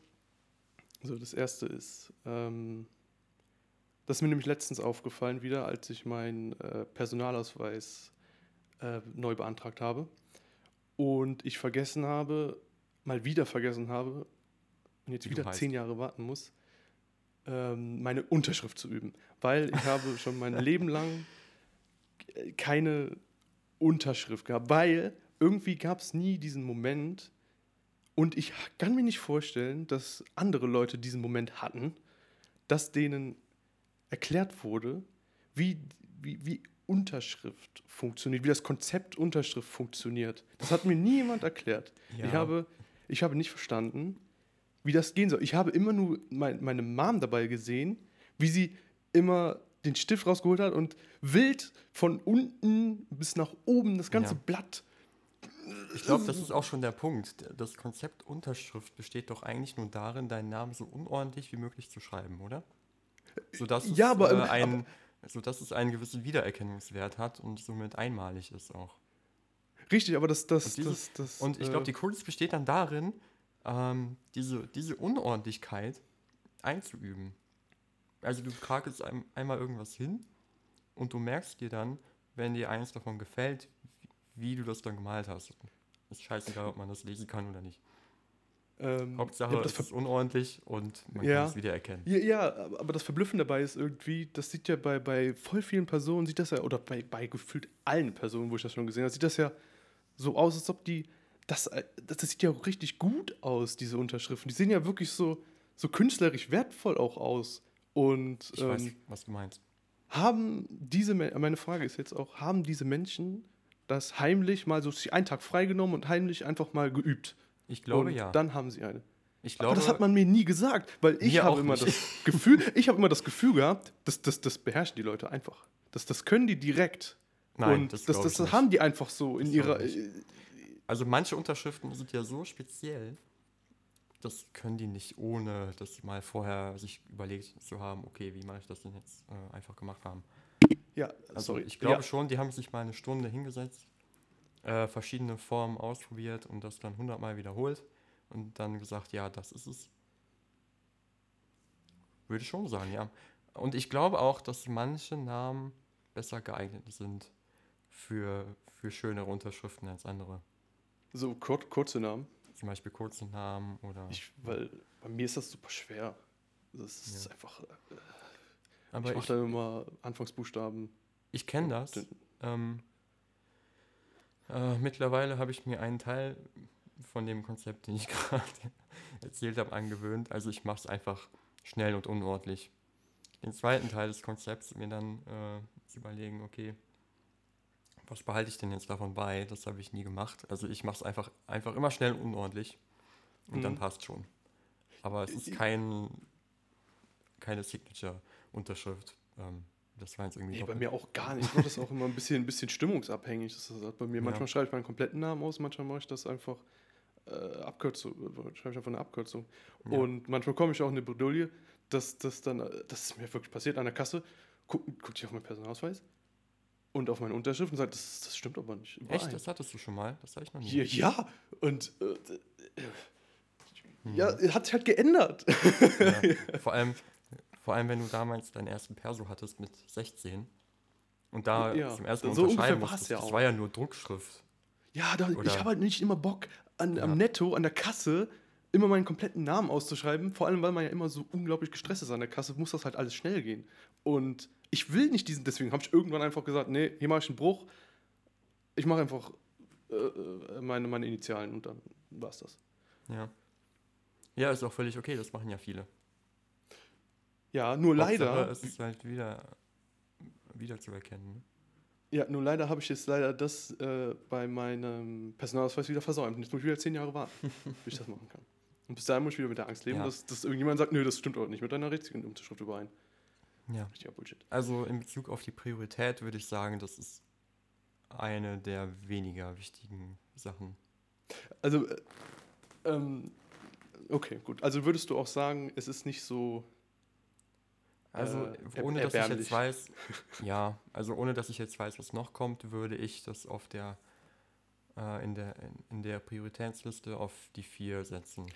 so das erste ist, ähm, das ist mir nämlich letztens aufgefallen wieder, als ich meinen äh, Personalausweis äh, neu beantragt habe und ich vergessen habe, mal wieder vergessen habe und jetzt Wie wieder zehn Jahre warten muss, ähm, meine Unterschrift zu üben, weil ich habe schon mein Leben lang keine Unterschrift gehabt, weil irgendwie gab es nie diesen Moment, und ich kann mir nicht vorstellen, dass andere Leute diesen Moment hatten, dass denen erklärt wurde, wie, wie, wie Unterschrift funktioniert, wie das Konzept Unterschrift funktioniert. Das hat mir nie jemand erklärt. Ja. Ich, habe, ich habe nicht verstanden, wie das gehen soll. Ich habe immer nur mein, meine Mom dabei gesehen, wie sie immer den Stift rausgeholt hat und wild von unten bis nach oben das ganze Ja. Blatt Ich glaube, das ist auch schon der Punkt. Das Konzept Unterschrift besteht doch eigentlich nur darin, deinen Namen so unordentlich wie möglich zu schreiben, oder? Sodass es, Ja, aber- äh, ein, sodass es einen gewissen Wiedererkennungswert hat und somit einmalig ist auch. Richtig, aber das, das, Und dieses- das, das Und ich äh, glaube, die Kunst besteht dann darin, ähm, diese, diese Unordentlichkeit einzuüben. Also du krakelst ein, einmal irgendwas hin und du merkst dir dann, wenn dir eins davon gefällt, wie, du das dann gemalt hast. Ist scheißegal, ob man das lesen kann oder nicht. ähm, Hauptsache, ja, das ist unordentlich und man Ja. kann es wiedererkennen. Ja, ja, aber- aber das Verblüffende dabei ist irgendwie, das sieht ja bei, bei voll vielen Personen, sieht das ja, oder bei, bei gefühlt allen Personen, wo ich das schon gesehen habe, sieht das ja so aus, als ob die, das, äh, das, das sieht ja auch richtig gut aus, diese Unterschriften. Die sehen ja wirklich so, so künstlerisch wertvoll auch aus. Und Ich weiß, ähm, was du meinst. haben diese, meine Frage ist jetzt auch, haben diese Menschen das heimlich mal so sich einen Tag freigenommen und heimlich einfach mal geübt? Ich glaube und ja. dann haben sie eine. ich Aber glaube, das hat man mir nie gesagt, weil ich habe immer nicht. das Gefühl, ich habe immer das Gefühl gehabt, dass das, das beherrschen die Leute einfach. Das, das können die direkt. Nein, und das, das, das, das haben die einfach so in ihrer. ich Also manche Unterschriften sind ja so speziell, das können die nicht, ohne das mal vorher sich überlegt zu haben, okay, wie mache ich das denn jetzt äh, einfach gemacht haben. Ja, Also sorry. ich glaube ja, schon, die haben sich mal eine Stunde hingesetzt, äh, verschiedene Formen ausprobiert und das dann hundertmal wiederholt und dann gesagt, ja, das ist es. Würde ich schon sagen, ja. Und ich glaube auch, dass manche Namen besser geeignet sind für, für schönere Unterschriften als andere. so kur kurze Namen. Zum Beispiel kurze Namen oder. Ich, weil bei mir ist das super schwer. Das ist Ja. einfach. äh, aber ich mache dann immer Anfangsbuchstaben. ich kenne das. Ähm, äh, mittlerweile habe ich mir einen Teil von dem Konzept, den ich gerade erzählt habe, angewöhnt. Also ich mache es einfach schnell und unordentlich. Den zweiten Teil des Konzepts mir dann äh, überlegen, okay, was behalte ich denn jetzt davon bei? Das habe ich nie gemacht. Also ich mache es einfach, einfach immer schnell und unordentlich und dann Mhm. passt schon. Aber es ist kein, keine Signature-Unterschrift. Ähm, das war jetzt irgendwie Nee, bei mir auch gar nicht. Ich mache das auch immer ein bisschen, ein bisschen stimmungsabhängig. Das ist bei mir. Ja. Manchmal schreibe ich meinen kompletten Namen aus, manchmal mache ich das einfach äh, Abkürzung, schreibe ich einfach eine Abkürzung. Ja. Und manchmal komme ich auch in eine Bredouille, dass das dann, äh, das ist mir wirklich passiert an der Kasse, guck, guckt ich auf meinen Personalausweis und auf meine Unterschrift und sagt, das, das stimmt aber nicht. Echt? überein. Das hattest du schon mal? Das habe ich noch nie. Ja, ja, und äh, äh, Mhm. ja, hat sich halt geändert. Ja. Vor, allem, vor allem, wenn du damals deinen ersten Perso hattest mit 16 und da Ja, zum ersten Mal so unterschreiben musstest, ja das war ja nur Druckschrift. Ja, doch, ich habe halt nicht immer Bock, an, Ja. am Netto, an der Kasse, immer meinen kompletten Namen auszuschreiben. Vor allem, weil man ja immer so unglaublich gestresst ist an der Kasse, muss das halt alles schnell gehen. Und ich will nicht diesen, deswegen habe ich irgendwann einfach gesagt, nee, hier mache ich einen Bruch. Ich mache einfach äh, äh, meine, meine Initialen und dann war es das. Ja. Ja, ist auch völlig okay, das machen ja viele. Ja, nur leider. Hauptsache, Es ist halt wieder, wieder zu erkennen. Ne? Ja, nur leider habe ich jetzt leider das äh, bei meinem Personalausweis wieder versäumt. Jetzt muss ich wieder zehn Jahre warten, bis ich das machen kann. Und bis dahin muss ich wieder mit der Angst leben, Ja. dass, dass irgendjemand sagt, nö, das stimmt auch nicht mit deiner richtigen Unterschrift überein. Ja. Richtiger Bullshit. Also in Bezug auf die Priorität würde ich sagen, das ist eine der weniger wichtigen Sachen. Also, äh, ähm, okay, gut. Also würdest du auch sagen, es ist nicht so. Also Äh, ohne er- dass ich jetzt weiß, ja, also ohne dass ich jetzt weiß, was noch kommt, würde ich das auf der äh, in der in, in der Prioritätsliste auf die vier setzen.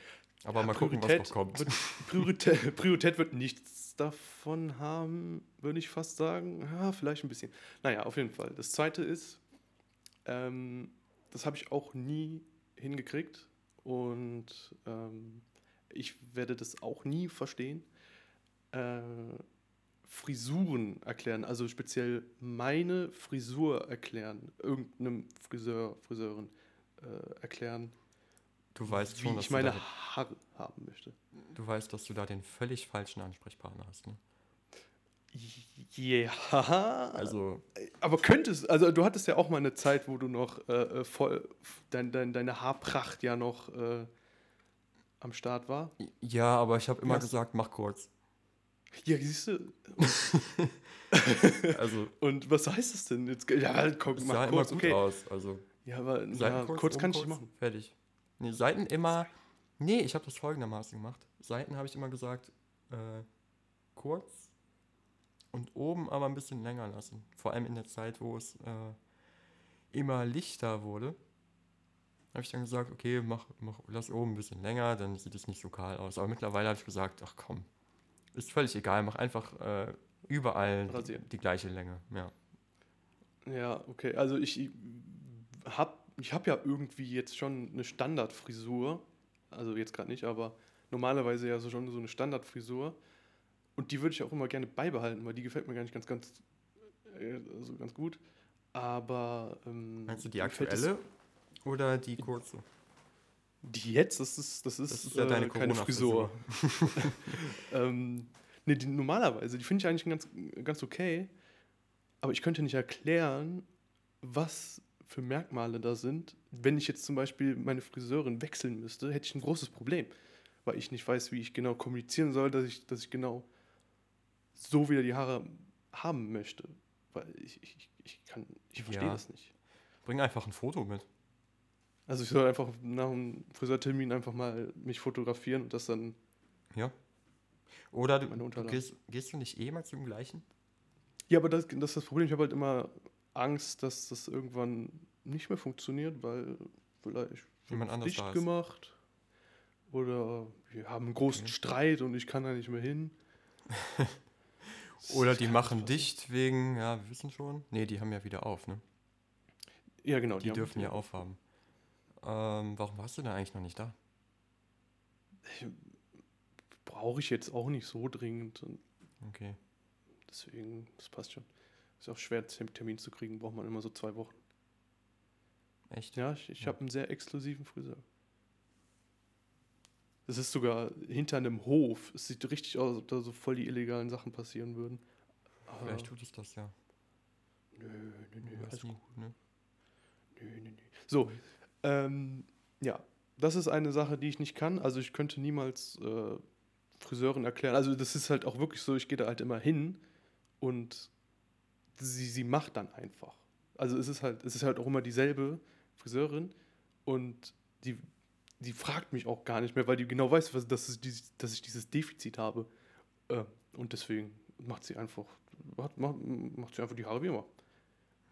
Aber Ja, mal gucken, was Priorität noch kommt. Wird, Priorität, Priorität wird nichts davon haben, würde ich fast sagen. Ja, vielleicht ein bisschen. Naja, auf jeden Fall. Das zweite ist, ähm, das habe ich auch nie hingekriegt und ähm, ich werde das auch nie verstehen. Äh, Frisuren erklären, also speziell meine Frisur erklären, irgendeinem Friseur, Friseurin äh, erklären, Du weißt schon, dass ich du, meine da, Haare haben möchte. du weißt, dass du da den völlig falschen Ansprechpartner hast. Ne? Ja, Also aber könntest, also du hattest ja auch mal eine Zeit, wo du noch äh, äh, voll, dein, dein, deine Haarpracht ja noch äh, am Start war. ja, aber ich habe immer Ja. gesagt, mach kurz. Ja, siehst du. Also Und was heißt das denn? Jetzt, ja, komm, mach sah immer kurz, gut okay. aus. Also Ja, aber ja, kurz, oben kann ich machen. Fertig. Nee, Seiten immer. Nee, ich habe das folgendermaßen gemacht. Seiten habe ich immer gesagt, äh, kurz und oben aber ein bisschen länger lassen. Vor allem in der Zeit, wo es äh, immer lichter wurde. Habe ich dann gesagt, okay, mach, mach, lass oben ein bisschen länger, dann sieht es nicht so kahl aus. Aber mittlerweile habe ich gesagt, ach komm, ist völlig egal, mach einfach äh, überall die, die gleiche Länge. Ja. Ja, okay. Also ich habe ich hab ja irgendwie jetzt schon eine Standardfrisur. Also jetzt gerade nicht, aber normalerweise ja so schon so eine Standardfrisur. Und die würde ich auch immer gerne beibehalten, weil die gefällt mir gar nicht ganz, ganz, also ganz gut. Aber ähm, Meinst du die aktuelle oder die kurze? Die jetzt, das ist, das ist, Das ist ja äh, deine keine Frisur. Ähm, nee, die, normalerweise, die finde ich eigentlich ganz, ganz okay. Aber ich könnte nicht erklären, was für Merkmale da sind. Wenn ich jetzt zum Beispiel meine Friseurin wechseln müsste, hätte ich ein großes Problem. Weil ich nicht weiß, wie ich genau kommunizieren soll, dass ich, dass ich genau so wieder die Haare haben möchte. Weil ich, ich, ich kann, ich verstehe Ja. das nicht. Bring einfach ein Foto mit. Also ich soll einfach nach einem Friseurtermin einfach mal mich fotografieren und das dann Ja. Oder du, gehst, gehst du nicht eh mal zum gleichen? Ja, aber das, das ist das Problem. Ich habe halt immer Angst, dass das irgendwann nicht mehr funktioniert, weil vielleicht Jemand anders dicht da gemacht oder wir haben einen großen Okay. Streit und ich kann da nicht mehr hin. Oder die machen dicht wegen, ja, wir wissen schon. Nee, die haben ja wieder auf, ne? Ja, genau. Die, haben- dürfen ja aufhaben. Ähm, warum warst du denn eigentlich noch nicht da? Brauche ich jetzt auch nicht so dringend. Okay. deswegen, das passt schon. Ist auch schwer, Tem- Termin zu kriegen, braucht man immer so zwei Wochen. Echt? Ja, ich, ich Ja. habe einen sehr exklusiven Friseur. Das ist sogar hinter einem Hof. Es sieht richtig aus, als ob da so voll die illegalen Sachen passieren würden. Aber Vielleicht tut es das ja. Nö, nö, nö, alles gut. ne? Nö, nö, nö. So, ähm, ja, das ist eine Sache, die ich nicht kann. Also ich könnte niemals äh, Friseurin erklären. Also das ist halt auch wirklich so, ich gehe da halt immer hin und sie, sie macht dann einfach. Also es ist halt, es ist halt auch immer dieselbe Friseurin und die, die fragt mich auch gar nicht mehr, weil die genau weiß, dass, ich dieses, dass ich dieses Defizit habe. Äh, und deswegen macht sie einfach, macht, macht, sie einfach die Haare wie immer.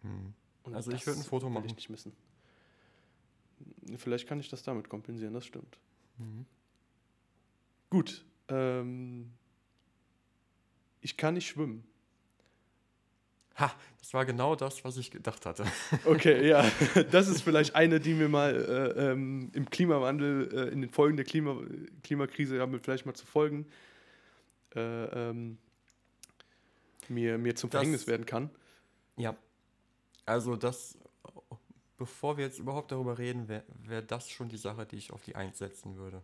Hm. Also ich das würd ein Foto will machen. ich nicht missen. Vielleicht kann ich das damit kompensieren, das stimmt. Mhm. Gut. Ähm, ich kann nicht schwimmen. Ha, das war genau das, was ich gedacht hatte. Okay, ja. Das ist vielleicht eine, die mir mal äh, ähm, im Klimawandel, äh, in den Folgen der Klima Klimakrise, ja, mir vielleicht mal zu folgen, äh, ähm, mir, mir zum Das- Verhängnis werden kann. Ja. Also das, bevor wir jetzt überhaupt darüber reden, wäre wär das schon die Sache, die ich auf die Eins setzen würde.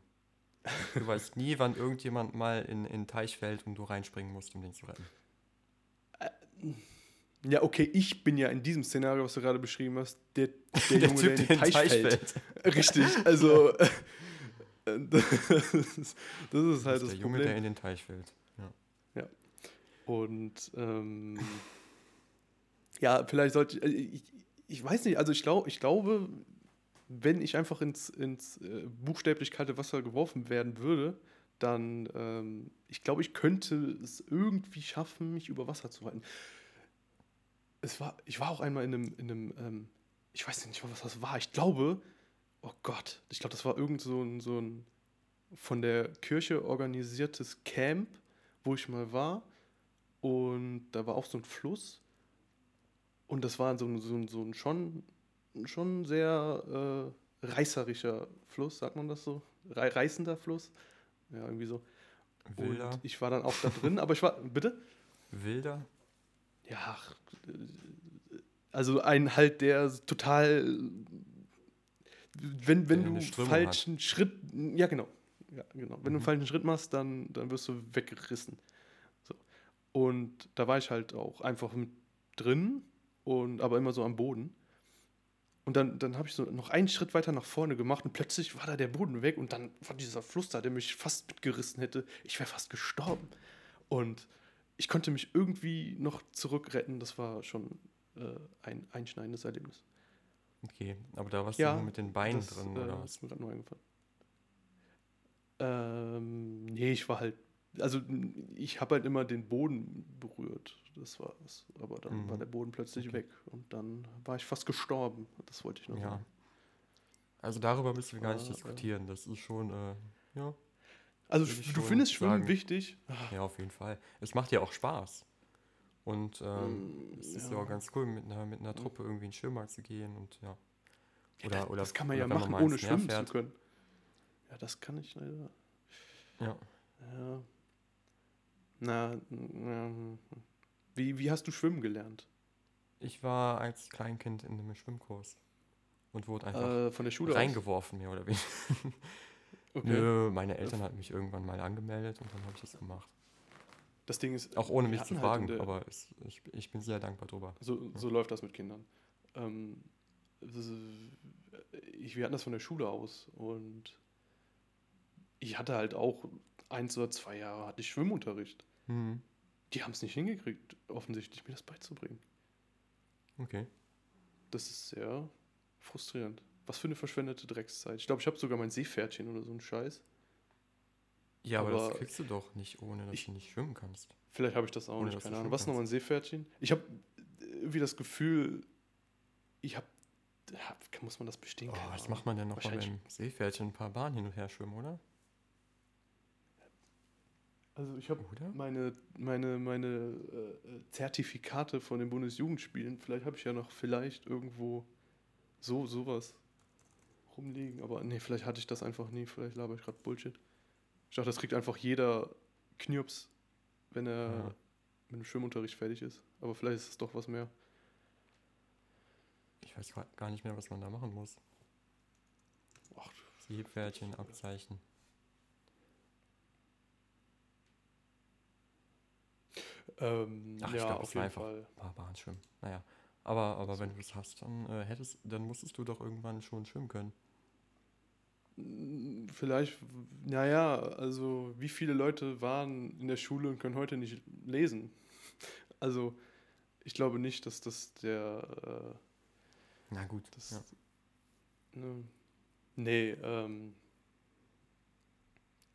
Du weißt nie, wann irgendjemand mal in, in den Teich fällt und du reinspringen musst, um den zu retten. Ja, okay, ich bin ja in diesem Szenario, was du gerade beschrieben hast, der, der, Der Junge, Typ, der in den Teich, Teich fällt. fällt. Richtig, also das ist, das ist halt Das das, ist der Junge, der Problem. in den Teich fällt. Ja. Und ähm, ja, vielleicht sollte ich, äh, ich, ich weiß nicht, also ich, glaub, ich glaube, wenn ich einfach ins, ins äh, buchstäblich kalte Wasser geworfen werden würde, dann, ähm, ich glaube, ich könnte es irgendwie schaffen, mich über Wasser zu halten. Es war, ich war auch einmal in einem, in einem ähm, ich weiß nicht, was das war. Ich glaube, oh Gott, ich glaube, das war irgend so ein, so ein von der Kirche organisiertes Camp, wo ich mal war. Und da war auch so ein Fluss. Und das war so ein, so ein, so ein schon, schon sehr äh, reißerischer Fluss, sagt man das so? Rei reißender Fluss. Ja, irgendwie so. Wilder. Und ich war dann auch da drin, aber ich war, bitte? Wilder? Ja, also ein halt, der total, wenn, wenn Der du falschen Schritt, ja genau, ja, genau. wenn du einen Mhm. falschen Schritt machst, dann, dann wirst du weggerissen. So. Und da war ich halt auch einfach mit drin, und, aber immer so am Boden. Und dann, dann habe ich so noch einen Schritt weiter nach vorne gemacht und plötzlich war da der Boden weg und dann war dieser Fluss da, der mich fast mitgerissen hätte. Ich wäre fast gestorben. Und ich konnte mich irgendwie noch zurückretten. Das war schon äh, ein einschneidendes Erlebnis. Okay, aber da warst Ja, du nur mit den Beinen das drin, äh, oder was? ist mir gerade neu eingefallen. Ähm, nee, ich war halt, also ich habe halt immer den Boden berührt. Das war es. Aber dann Mhm. war der Boden plötzlich Okay. weg und dann war ich fast gestorben. Das wollte ich noch Ja. sagen. Also darüber müssen wir gar nicht äh. diskutieren. Das ist schon, äh, ja, Also du findest Schwimmen sagen. wichtig? ja, auf jeden Fall. Es macht ja auch Spaß. Und ähm, Mm, es ist ja. ja auch ganz cool, mit einer, mit einer Truppe irgendwie in den Schwimmbad zu gehen und ja. Oder, oder, das kann man oder ja machen, mal ins ohne schwimmen fährt. zu können. Ja, das kann ich leider. Ja. Ja. Na, na, wie, wie hast du schwimmen gelernt? Ich war als Kleinkind in einem Schwimmkurs und wurde einfach Äh, von der Schule aus? reingeworfen, mehr oder weniger. Okay. Nö, meine Eltern hatten mich irgendwann mal angemeldet und dann habe ich das gemacht. Das Ding ist, Auch ohne mich zu halt fragen, der- aber es, ich, ich bin sehr dankbar drüber. So, so läuft das mit Kindern. Ähm, das ist- ich, wir hatten das von der Schule aus und ich hatte halt auch eins oder zwei Jahre hatte ich Schwimmunterricht. Mhm. Die haben es nicht hingekriegt, offensichtlich mir das beizubringen. Okay. Das ist sehr frustrierend. Was für eine verschwendete Dreckszeit. Ich glaube, ich habe sogar mein Seepferdchen oder so einen Scheiß. Ja, aber, Aber das kriegst du doch nicht, ohne dass ich- du nicht schwimmen kannst. Vielleicht habe ich das auch Ohne, nicht, keine Ahnung. Was ist nochmal ein Seepferdchen? Ich habe irgendwie das Gefühl, ich habe. Muss man das bestehen? Oh, Ahnung. macht man denn noch mal Wahrscheinlich- beim Seepferdchen? Ein paar Bahnen hin und her schwimmen, oder? Also ich habe meine, meine, meine äh, Zertifikate von den Bundesjugendspielen. Vielleicht habe ich ja noch vielleicht irgendwo so sowas rumliegen. Aber nee, vielleicht hatte ich das einfach nie. Vielleicht laber ich gerade Bullshit. Ich dachte, das kriegt einfach jeder Knirps, wenn er Ja. mit dem Schwimmunterricht fertig ist. Aber vielleicht ist es doch was mehr. Ich weiß gar nicht mehr, was man da machen muss. Ach, Seepferdchen, Abzeichen. ähm, Ach, ich ja, glaub, auf es war einfach- Fall. Ein paar Bahnen schwimmen. Naja. Aber, aber wenn du es hast, dann äh, hättest, dann musstest du doch irgendwann schon schwimmen können. Mm, Vielleicht, naja, also wie viele Leute waren in der Schule und können heute nicht lesen? Also ich glaube nicht, dass das der, Na gut. äh, das, ja. ne, nee, ähm,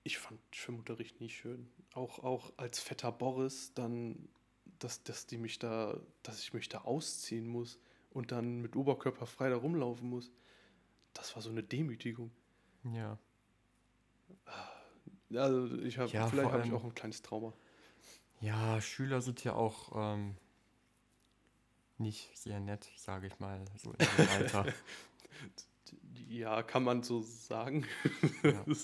ich fand Schwimmunterricht nie schön. Auch, auch als fetter Boris dann, dass, dass die mich da, dass ich mich da ausziehen muss und dann mit Oberkörper frei da rumlaufen muss. Das war so eine Demütigung. ja. Also ich habe, Ja, vielleicht habe ich auch ein kleines Trauma. Ja, Schüler sind ja auch ähm, nicht sehr nett, sage ich mal, so in dem Alter. Ja, kann man so sagen. Ja.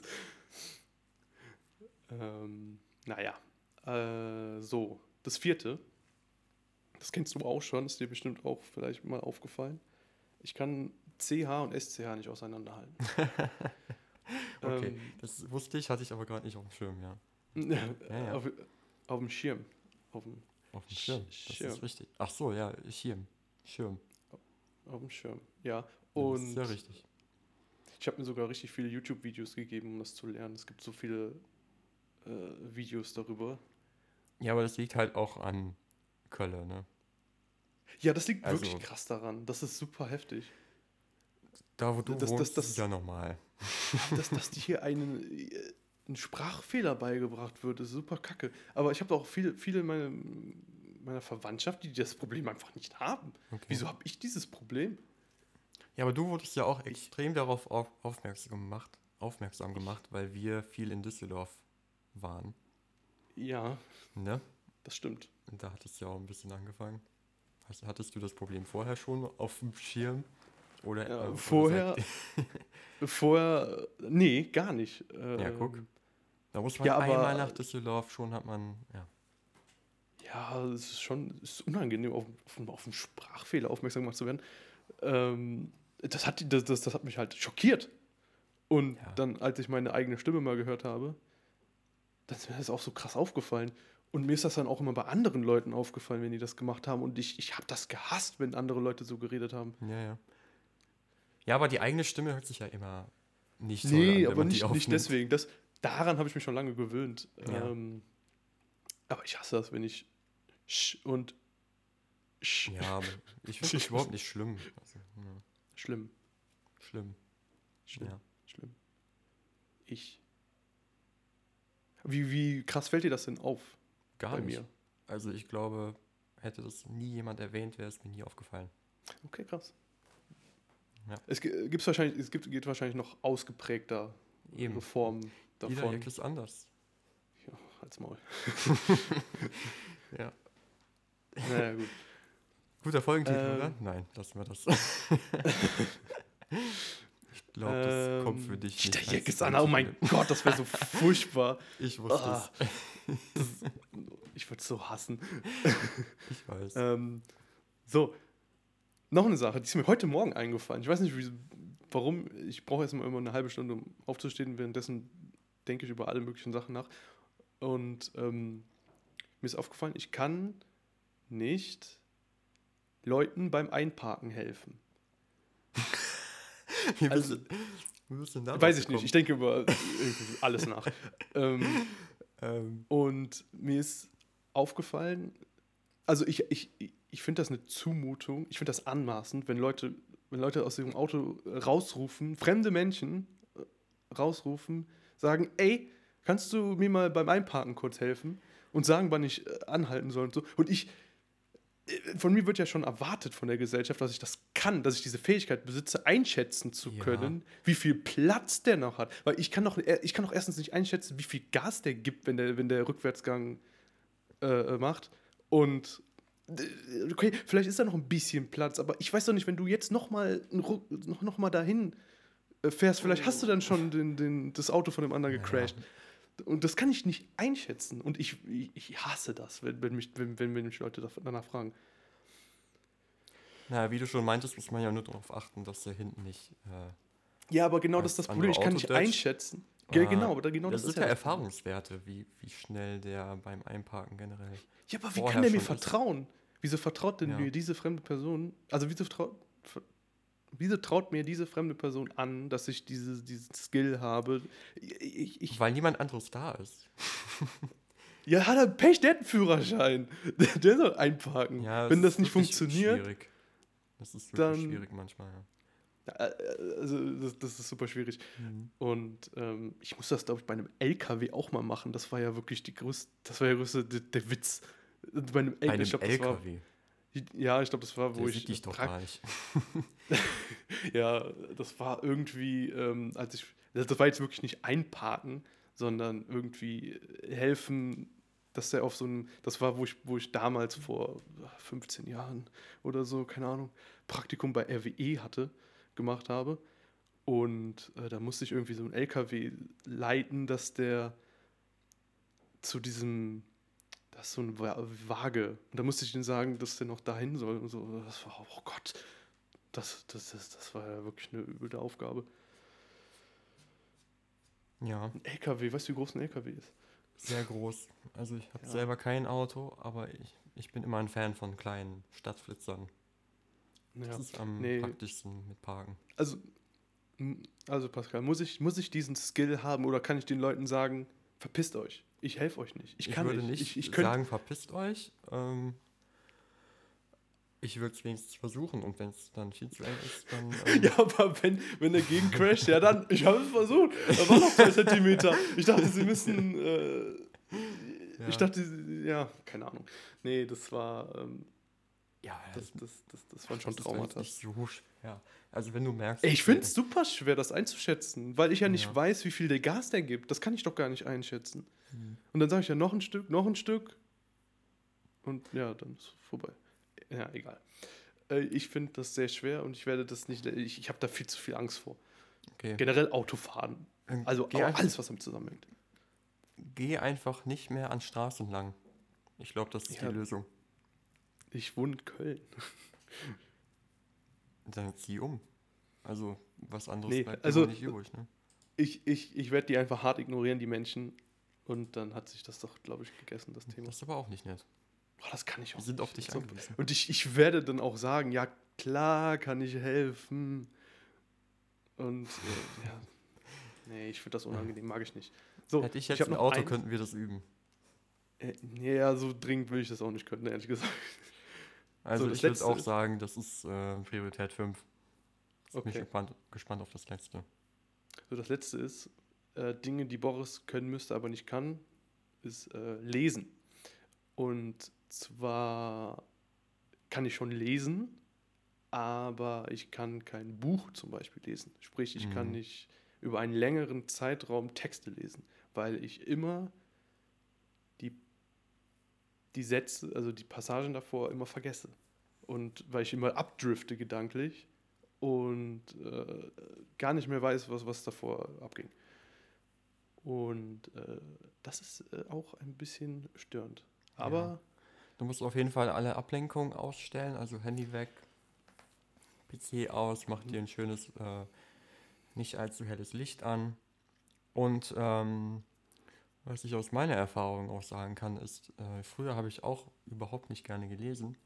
Ähm, naja, äh, so, das vierte, das kennst du auch schon, ist dir bestimmt auch vielleicht mal aufgefallen. Ich kann CH und SCH nicht auseinanderhalten. Okay, das wusste ich, hatte ich aber gerade nicht auf dem Schirm, ja. Ähm, Ja, ja. Auf, auf dem Schirm. Auf dem, Auf dem Schirm, das Schirm. ist richtig. Ach so, ja, Schirm. Schirm. Auf dem Schirm. Ja. Ja, das Und ist ja richtig. ich habe mir sogar richtig viele YouTube-Videos gegeben, um das zu lernen. Es gibt so viele äh, Videos darüber. Ja, aber das liegt halt auch an Kölle, ne? Ja, das liegt Also- wirklich krass daran. Das ist super heftig. Da, wo du Das- das- wohnst, das- ist ja normal. dass, dass dir hier einen, äh, ein Sprachfehler beigebracht wird, ist super kacke. Aber ich habe auch viele, viele meiner, meiner Verwandtschaft, die das Problem einfach nicht haben. Okay. Wieso habe ich dieses Problem? Ja, aber du wurdest ja auch extrem darauf auf, aufmerksam gemacht, aufmerksam gemacht, weil wir viel in Düsseldorf waren. Ja, Ne? das stimmt. Und da hattest du ja auch ein bisschen angefangen. Hast, hattest du das Problem vorher schon auf dem Schirm? Oder, Ja, äh, vorher, vorher, nee, gar nicht. Ähm, Ja, guck. Da muss man Ja, aber- einmal nach Düsseldorf schon, hat man, ja. Ja, es ist schon es ist unangenehm, auf, auf, auf einen Sprachfehler aufmerksam gemacht zu werden. Ähm, das, hat, das, das, das hat mich halt schockiert. Und Ja. dann, als ich meine eigene Stimme mal gehört habe, dann ist mir das auch so krass aufgefallen. Und mir ist das dann auch immer bei anderen Leuten aufgefallen, wenn die das gemacht haben. Und ich, ich habe das gehasst, wenn andere Leute so geredet haben. Ja, ja. Ja, aber die eigene Stimme hört sich ja immer nicht so an, Nee, aber nicht, nicht deswegen. Das, daran habe ich mich schon lange gewöhnt. Ja. Ähm, aber ich hasse das, wenn ich sch und sch. Ja, ich finde das überhaupt nicht schlimm. Also, ja, Schlimm. schlimm. Schlimm. Ja. Schlimm. Ich. Wie, wie krass fällt dir das denn auf Gar bei nicht. mir? Also ich glaube, hätte das nie jemand erwähnt, wäre es mir nie aufgefallen. Okay, krass. Ja. Es gi- gibt's wahrscheinlich, es gibt, geht wahrscheinlich noch ausgeprägter Eben. Formen Jeder davon. Jack ist anders. Ja, als Maul. Ja. Naja, gut. Guter Folgentitel, Ähm. oder? Nein, lassen wir das. ich glaube, das kommt für Ähm, dich nicht. Der Jack ist Anna, oh mein. Gott, das wäre so furchtbar. Ich wusste Ah. es. Ich würde es so hassen. Ich weiß. Ähm, so, noch eine Sache, die ist mir heute Morgen eingefallen. Ich weiß nicht, wie, warum. Ich brauche erstmal immer eine halbe Stunde, um aufzustehen. Währenddessen denke ich über alle möglichen Sachen nach. Und ähm, mir ist aufgefallen, ich kann nicht Leuten beim Einparken helfen. Wie also- da Weiß ich nicht, ich denke über alles nach. ähm? Ähm, Und mir ist aufgefallen, also ich, ich, ich finde das eine Zumutung, ich finde das anmaßend, wenn Leute, wenn Leute aus ihrem Auto rausrufen, fremde Menschen äh, rausrufen, sagen, ey, kannst du mir mal beim Einparken kurz helfen? Und sagen, wann ich äh, anhalten soll und so. Und ich, von mir wird ja schon erwartet von der Gesellschaft, dass ich das kann, dass ich diese Fähigkeit besitze, einschätzen zu Ja. können, wie viel Platz der noch hat. Weil ich kann doch, äh, ich kann doch erstens nicht einschätzen, wie viel Gas der gibt, wenn der, wenn der Rückwärtsgang äh, äh, macht. Und äh, okay, vielleicht ist da noch ein bisschen Platz, aber ich weiß doch nicht, wenn du jetzt noch mal, einen Ruck- noch, noch mal dahin äh, fährst, vielleicht hast du dann schon den, den, das Auto von dem anderen gecrashed. Und das kann ich nicht einschätzen. Und ich, ich, hasse das, wenn, wenn, mich, wenn, wenn mich Leute danach fragen. naja, wie du schon meintest, muss man ja nur darauf achten, dass der hinten nicht. Äh, Ja, aber genau das ist das Problem. Ich kann nicht einschätzen. Ge Ah, genau, aber genau das, das, sind ja Problem. Erfahrungswerte, wie, wie schnell der beim Einparken generell. Ja, aber wie kann der mir schon ist. vertrauen? Wieso vertraut denn Ja. mir diese fremde Person? Also wieso traut, ver- wieso traut mir diese fremde Person an, dass ich diese, diesen Skill habe? Ich, ich, Weil niemand anderes da ist. ja, hat er Pech, der hat einen Führerschein. Der, soll einparken. Ja, Wenn es das ist nicht funktioniert, Schwierig. Das ist wirklich dann- schwierig manchmal, ja. äh, äh, also das, das ist super schwierig. Mhm. Und ähm, ich muss das, glaube ich, bei einem LKW auch mal machen. Das war ja wirklich die größte, das war ja größte, der, der Witz. Bei einem, Bei L- einem glaub, das LKW. Ja, ich glaube, das war, wo Der ich sieht dich doch gar nicht. Ja, das war irgendwie, ähm, als ich, das war jetzt wirklich nicht einparken, sondern irgendwie helfen, dass der auf so einem, das war, wo ich, wo ich damals vor 15 Jahren oder so, keine Ahnung, Praktikum bei RWE hatte, gemacht habe. Und äh, da musste ich irgendwie so einen LKW leiten, dass der zu diesem, das ist so eine Wa- Waage. Und da musste ich ihm sagen, dass der noch dahin soll und so. Das war, oh Gott, das, das, das, das war ja wirklich eine üble Aufgabe. Ja, Ein LKW, weißt du, wie groß ein LKW ist? sehr groß. Also ich habe Ja. selber kein Auto, aber ich, ich bin immer ein Fan von kleinen Stadtflitzern. Ja. Das ist am Nee. praktischsten mit Parken. Also, also Pascal, muss ich, muss ich diesen Skill haben oder kann ich den Leuten sagen, verpisst euch, ich helfe euch nicht. Ich, kann würde nicht. nicht Ich, ich sagen, verpisst euch. Ähm, ich würde es wenigstens versuchen und wenn es dann viel zu eng ist, dann. Ähm, ja, aber wenn, wenn er gegen crasht, ja dann, ich habe es versucht. Da war noch zwei Zentimeter. Ich dachte, sie müssen, äh, Ja. ich dachte, ja, keine Ahnung. Nee, das war, ähm, ja, das, das, das, das waren das schon ist Traumata. nicht so schwer. Also wenn du merkst. Ich finde es super schwer, das einzuschätzen, weil ich ja nicht Ja. weiß, wie viel der Gas der gibt. Das kann ich doch gar nicht einschätzen. Mhm. Und dann sage ich ja noch ein Stück, noch ein Stück. Und ja, dann ist vorbei. Ja, egal. Äh, Ich finde das sehr schwer und ich werde das nicht. Ich, ich habe da viel zu viel Angst vor. Okay. Generell Autofahren. Dann Also geh, auch einfach, alles, was damit zusammenhängt. geh einfach nicht mehr an Straßen lang. Ich glaube, das ist Ja. die Lösung. Ich wohne in Köln. Dann zieh um. Also was anderes Nee, bleibt also- nicht übrig. Ne? Ich, ich, ich werde die einfach hart ignorieren, die Menschen. Und dann hat sich das doch, glaube ich, gegessen, das Thema. Das ist aber auch nicht nett. Boah, das kann ich auch Wir sind auf nicht. dich So- angewiesen. Und ich, ich werde dann auch sagen, ja klar kann ich helfen. Und äh, ja, nee, ich finde das unangenehm, mag ich nicht. So, Hätte ich jetzt hab ein Auto, ein- könnten wir das üben. Äh, nee, ja, so dringend will ich das auch nicht können, ehrlich gesagt. Also So, ich würde auch sagen, das ist äh, Priorität 5. Ich bin Okay. gespannt, gespannt auf das letzte. So, das letzte ist, äh, Dinge, die Boris können müsste, aber nicht kann, ist äh, lesen. Und zwar kann ich schon lesen, aber ich kann kein Buch zum Beispiel lesen. Sprich, ich kann Mhm. nicht über einen längeren Zeitraum Texte lesen, weil ich immer die, die Sätze, also die Passagen davor immer vergesse. Und weil ich immer abdrifte gedanklich und äh, gar nicht mehr weiß, was, was davor abging. Und äh, das ist äh, auch ein bisschen störend. Aber Du musst auf jeden Fall alle Ablenkungen ausstellen, also Handy weg, PC aus, mach dir ein schönes, äh, nicht allzu helles Licht an. Und ähm, was ich aus meiner Erfahrung auch sagen kann, ist, äh, früher habe ich auch überhaupt nicht gerne gelesen.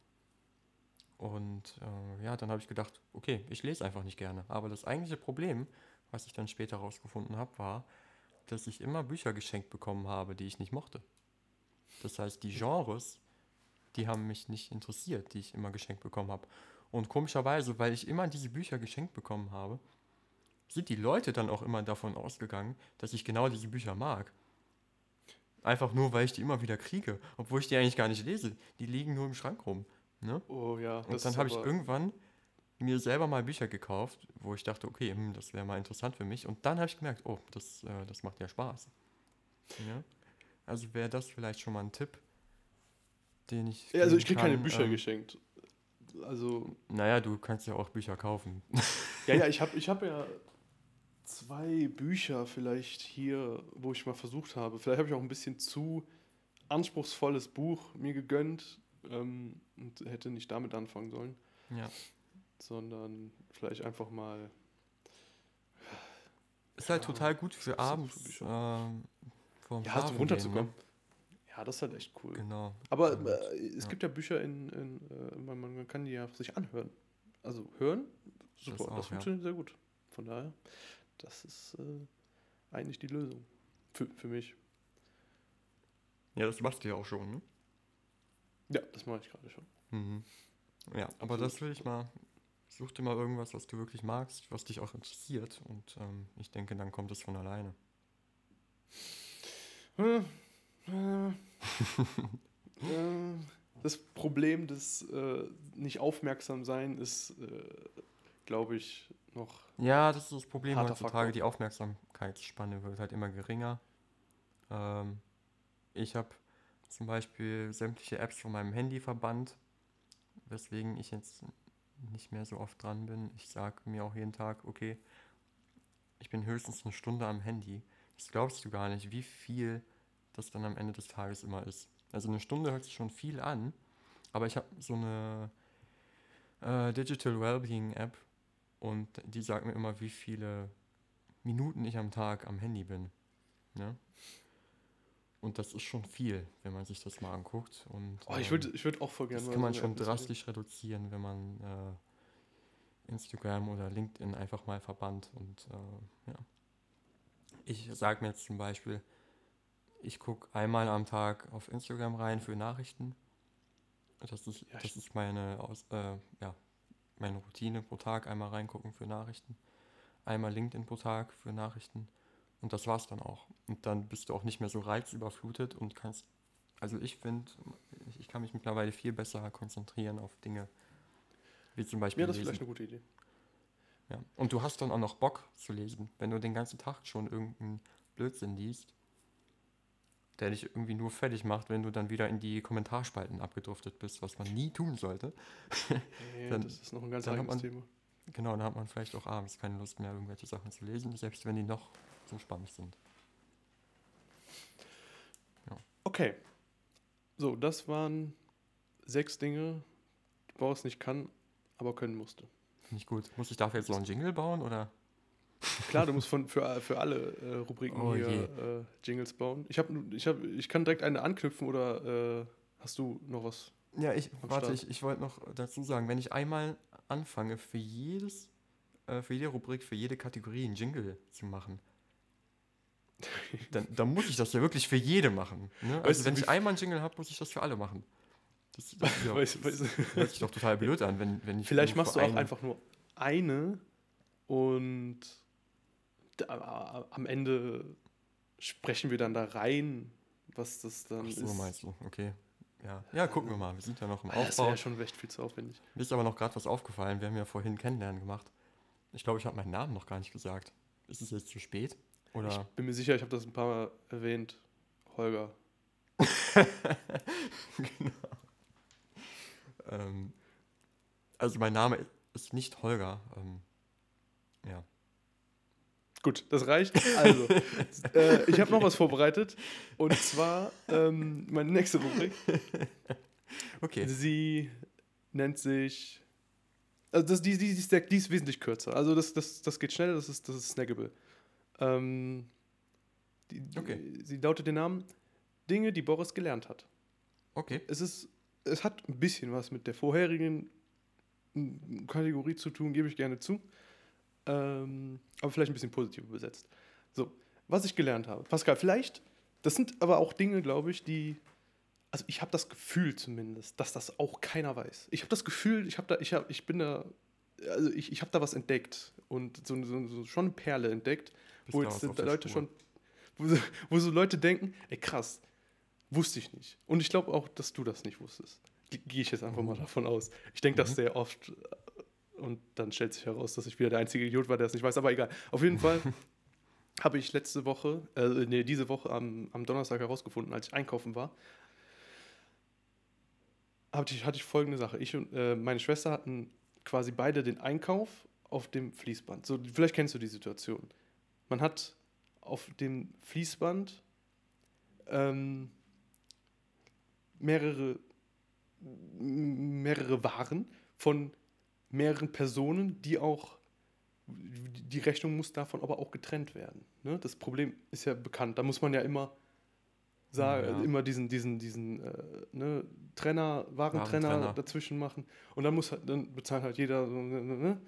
Und äh, ja, dann habe ich gedacht, okay, ich lese einfach nicht gerne. Aber das eigentliche Problem, was ich dann später herausgefunden habe, war, dass ich immer Bücher geschenkt bekommen habe, die ich nicht mochte. Das heißt, die Genres, die haben mich nicht interessiert, die ich immer geschenkt bekommen habe. Und komischerweise, weil ich immer diese Bücher geschenkt bekommen habe, sind die Leute dann auch immer davon ausgegangen, dass ich genau diese Bücher mag. Einfach nur, weil ich die immer wieder kriege, obwohl ich die eigentlich gar nicht lese. Die liegen nur im Schrank rum. Ne? oh ja, Und dann habe ich irgendwann mir selber mal Bücher gekauft, wo ich dachte, okay, hm, das wäre mal interessant für mich. Und dann habe ich gemerkt, oh, das, äh, das macht ja Spaß. Ja? Also wäre das vielleicht schon mal ein Tipp, den ich. Ja, also ich kriege keine Bücher ähm, geschenkt. Also, Naja, du kannst ja auch Bücher kaufen. ja, ja, ich habe ich hab ja zwei Bücher vielleicht hier, wo ich mal versucht habe. Vielleicht habe ich auch ein bisschen zu anspruchsvolles Buch mir gegönnt ähm, und hätte nicht damit anfangen sollen, ja. Sondern vielleicht einfach mal. Ist halt Ja, total gut für abends. Ähm, Ja, so runterzukommen. gehen, Ja, das ist halt echt cool. Ne? Genau. Aber Und, äh, es ja. gibt ja Bücher in, in äh, man, man kann die ja sich anhören. Also hören, super, das, auch, ja. funktioniert sehr gut. Von daher, das ist äh, eigentlich die Lösung. Für, für mich. Ja, das machst du ja auch schon, ne? Ja, das mache ich gerade schon. Mhm. Ja, aber Absolut. das will ich mal. Such dir mal irgendwas, was du wirklich magst, was dich auch interessiert. Und ähm, ich denke, dann kommt es von alleine. Äh, äh, äh, das Problem des äh, nicht aufmerksam sein ist, äh, glaube ich, noch. Ja, das ist das Problem heutzutage. Faktor. Die Aufmerksamkeitsspanne wird halt immer geringer. Ähm, ich habe zum Beispiel sämtliche Apps von meinem Handy verbannt, weswegen ich jetzt nicht mehr so oft dran bin. Ich sage mir auch jeden Tag, okay, ich bin höchstens eine Stunde am Handy. Das glaubst du gar nicht, wie viel das dann am Ende des Tages immer ist. Also eine Stunde hört sich schon viel an, aber ich habe so eine äh, Digital Wellbeing App und die sagt mir immer, wie viele Minuten ich am Tag am Handy bin. Ne? Und das ist schon viel, wenn man sich das mal anguckt. Und, Oh, ich ähm, würde ich würd auch voll gerne das kann man schon drastisch reduzieren, wenn man äh, Instagram oder LinkedIn einfach mal verbannt. Und äh, ja. Ich sage mir jetzt zum Beispiel, ich gucke einmal am Tag auf Instagram rein für Nachrichten. Das ist, Ja, das ist meine, Aus, äh, ja, meine Routine pro Tag, einmal reingucken für Nachrichten. Einmal LinkedIn pro Tag für Nachrichten. Und das war's dann auch. Und dann bist du auch nicht mehr so reizüberflutet und kannst, also ich finde, ich, ich kann mich mittlerweile viel besser konzentrieren auf Dinge, wie zum Beispiel Ja, das ist lesen. vielleicht eine gute Idee. Ja. Und du hast dann auch noch Bock zu lesen, wenn du den ganzen Tag schon irgendeinen Blödsinn liest, der dich irgendwie nur fertig macht, wenn du dann wieder in die Kommentarspalten abgedriftet bist, was man nie tun sollte. Nee, Dann- das ist noch ein ganz man- Thema. Genau, dann hat man vielleicht auch abends keine Lust mehr, irgendwelche Sachen zu lesen, selbst wenn die noch so spannend sind. Okay. So, das waren sechs Dinge, die Boris nicht kann, aber können musste. Finde ich gut. Muss ich dafür jetzt noch einen Jingle bauen oder? Klar, du musst von, für, für alle äh, Rubriken Oh hier äh, Jingles bauen. Ich, hab, ich, hab, ich kann direkt eine anknüpfen oder äh, hast du noch was? Ja, ich, warte, Start. ich, ich wollte noch dazu sagen, wenn ich einmal anfange, für jedes, äh, für jede Rubrik, für jede Kategorie einen Jingle zu machen, dann, dann muss ich das ja wirklich für jede machen. Ne? Also wenn ich einmal einen Jingle habe, muss ich das für alle machen. Das, das, ja, Weißt- das weißt- hört sich doch total blöd an, wenn, wenn ich Vielleicht machst du auch einfach nur eine und am Ende sprechen wir dann da rein, was das dann Ach so, ist. meinst du, okay. Ja. ja, gucken wir mal. Wir sind ja noch im Ah, Das Aufbau. wäre ja schon recht viel zu aufwendig. Mir ist aber noch gerade was aufgefallen. Wir haben ja vorhin Kennenlernen gemacht. Ich glaube, ich habe meinen Namen noch gar nicht gesagt. Ist es jetzt zu spät? Oder? Ich bin mir sicher, ich habe das ein paar Mal erwähnt. Holger. Ähm, also mein Name ist nicht Holger. Ähm, ja. Gut, das reicht. Also, äh, ich habe noch was vorbereitet. Und zwar ähm, meine nächste Rubrik. Okay. Sie nennt sich. Also das, die, die, die, ist, die ist wesentlich kürzer. Also das, das, das geht schnell, das ist, das ist snackable. Ähm, die, die, Okay. Sie lautet den Namen Dinge, die Boris gelernt hat. Okay. Es ist, es hat ein bisschen was mit der vorherigen mm, Kategorie zu tun, gebe ich gerne zu. Ähm, aber vielleicht ein bisschen positiver besetzt. So, was ich gelernt habe. Pascal, vielleicht, das sind aber auch Dinge, glaube ich, die, also ich habe das Gefühl zumindest, dass das auch keiner weiß. Ich habe das Gefühl, ich habe da, ich habe, ich bin da, also ich, ich habe da was entdeckt und so, so, so schon eine Perle entdeckt, wo jetzt sind Leute Spur. schon, wo, so- wo so Leute denken, ey krass, wusste ich nicht. Und ich glaube auch, dass du das nicht wusstest. Ge- Gehe ich jetzt einfach mal Mhm. davon aus. Ich denke das Mhm. sehr oft äh, und dann stellt sich heraus, dass ich wieder der einzige Idiot war, der es nicht weiß, aber egal. Auf jeden Fall habe ich letzte Woche, äh, nee, diese Woche am, am Donnerstag herausgefunden, als ich einkaufen war, hatte ich, hatte ich folgende Sache. Ich und äh, meine Schwester hatten quasi beide den Einkauf auf dem Fließband. So, vielleicht kennst du die Situation. Man hat auf dem Fließband ähm, mehrere, mehrere Waren von mehreren Personen, die auch, die Rechnung muss davon aber auch getrennt werden. Ne? Das Problem ist ja bekannt. Da muss man ja immer sagen, Ja. immer diesen, diesen, diesen äh, ne, Trenner, Warentrenner Warentrenner. dazwischen machen. Und dann muss halt, dann bezahlt halt jeder so, ne, ne, ne?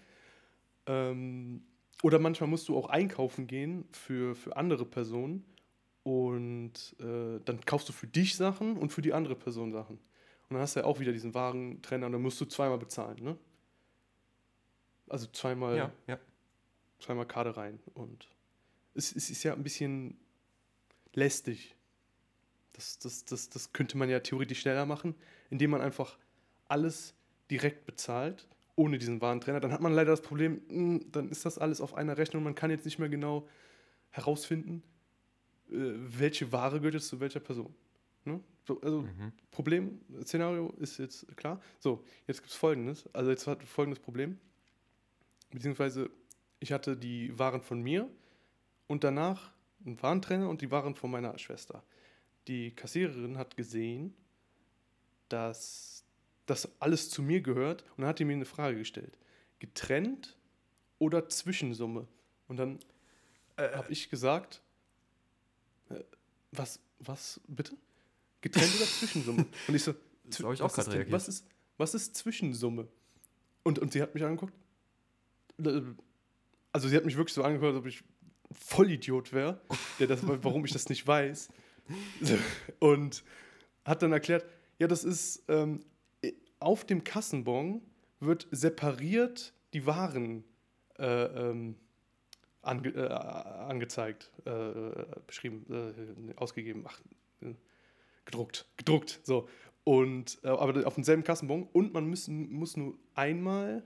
Ähm, oder manchmal musst du auch einkaufen gehen für, für andere Personen und äh, dann kaufst du für dich Sachen und für die andere Person Sachen. Und dann hast du ja auch wieder diesen Warentrenner und dann musst du zweimal bezahlen, ne? Also zweimal, Ja, ja. zweimal Karte rein. Und es, es ist ja ein bisschen lästig. Das, das, das, das könnte man ja theoretisch schneller machen, indem man einfach alles direkt bezahlt, ohne diesen Warentrenner. Dann hat man leider das Problem, mh, dann ist das alles auf einer Rechnung. Man kann jetzt nicht mehr genau herausfinden, äh, welche Ware gehört jetzt zu welcher Person. Ne? So, also Mhm. Problem, Szenario ist jetzt klar. So, jetzt gibt es folgendes. Also jetzt hat folgendes Problem. Beziehungsweise ich hatte die Waren von mir und danach einen Warentrenner und die Waren von meiner Schwester. Die Kassiererin hat gesehen, dass das alles zu mir gehört und dann hat die mir eine Frage gestellt. Getrennt oder Zwischensumme? Und dann Äh, habe ich gesagt, äh, was, was, bitte? Getrennt oder Zwischensumme? Und ich so, Das ich auch was, ist reagiert. was, ist, was ist Zwischensumme? Und, und sie hat mich angeguckt. Äh, Also sie hat mich wirklich so angeguckt, als ob ich Vollidiot wäre, der das, warum ich das nicht weiß. Und hat dann erklärt, ja, das ist ähm, auf dem Kassenbon wird separiert die Waren äh, ähm, ange, äh, angezeigt, äh, beschrieben, äh, ausgegeben, ach, äh, gedruckt, gedruckt, so. Und, äh, aber auf demselben Kassenbon und man müssen, muss nur einmal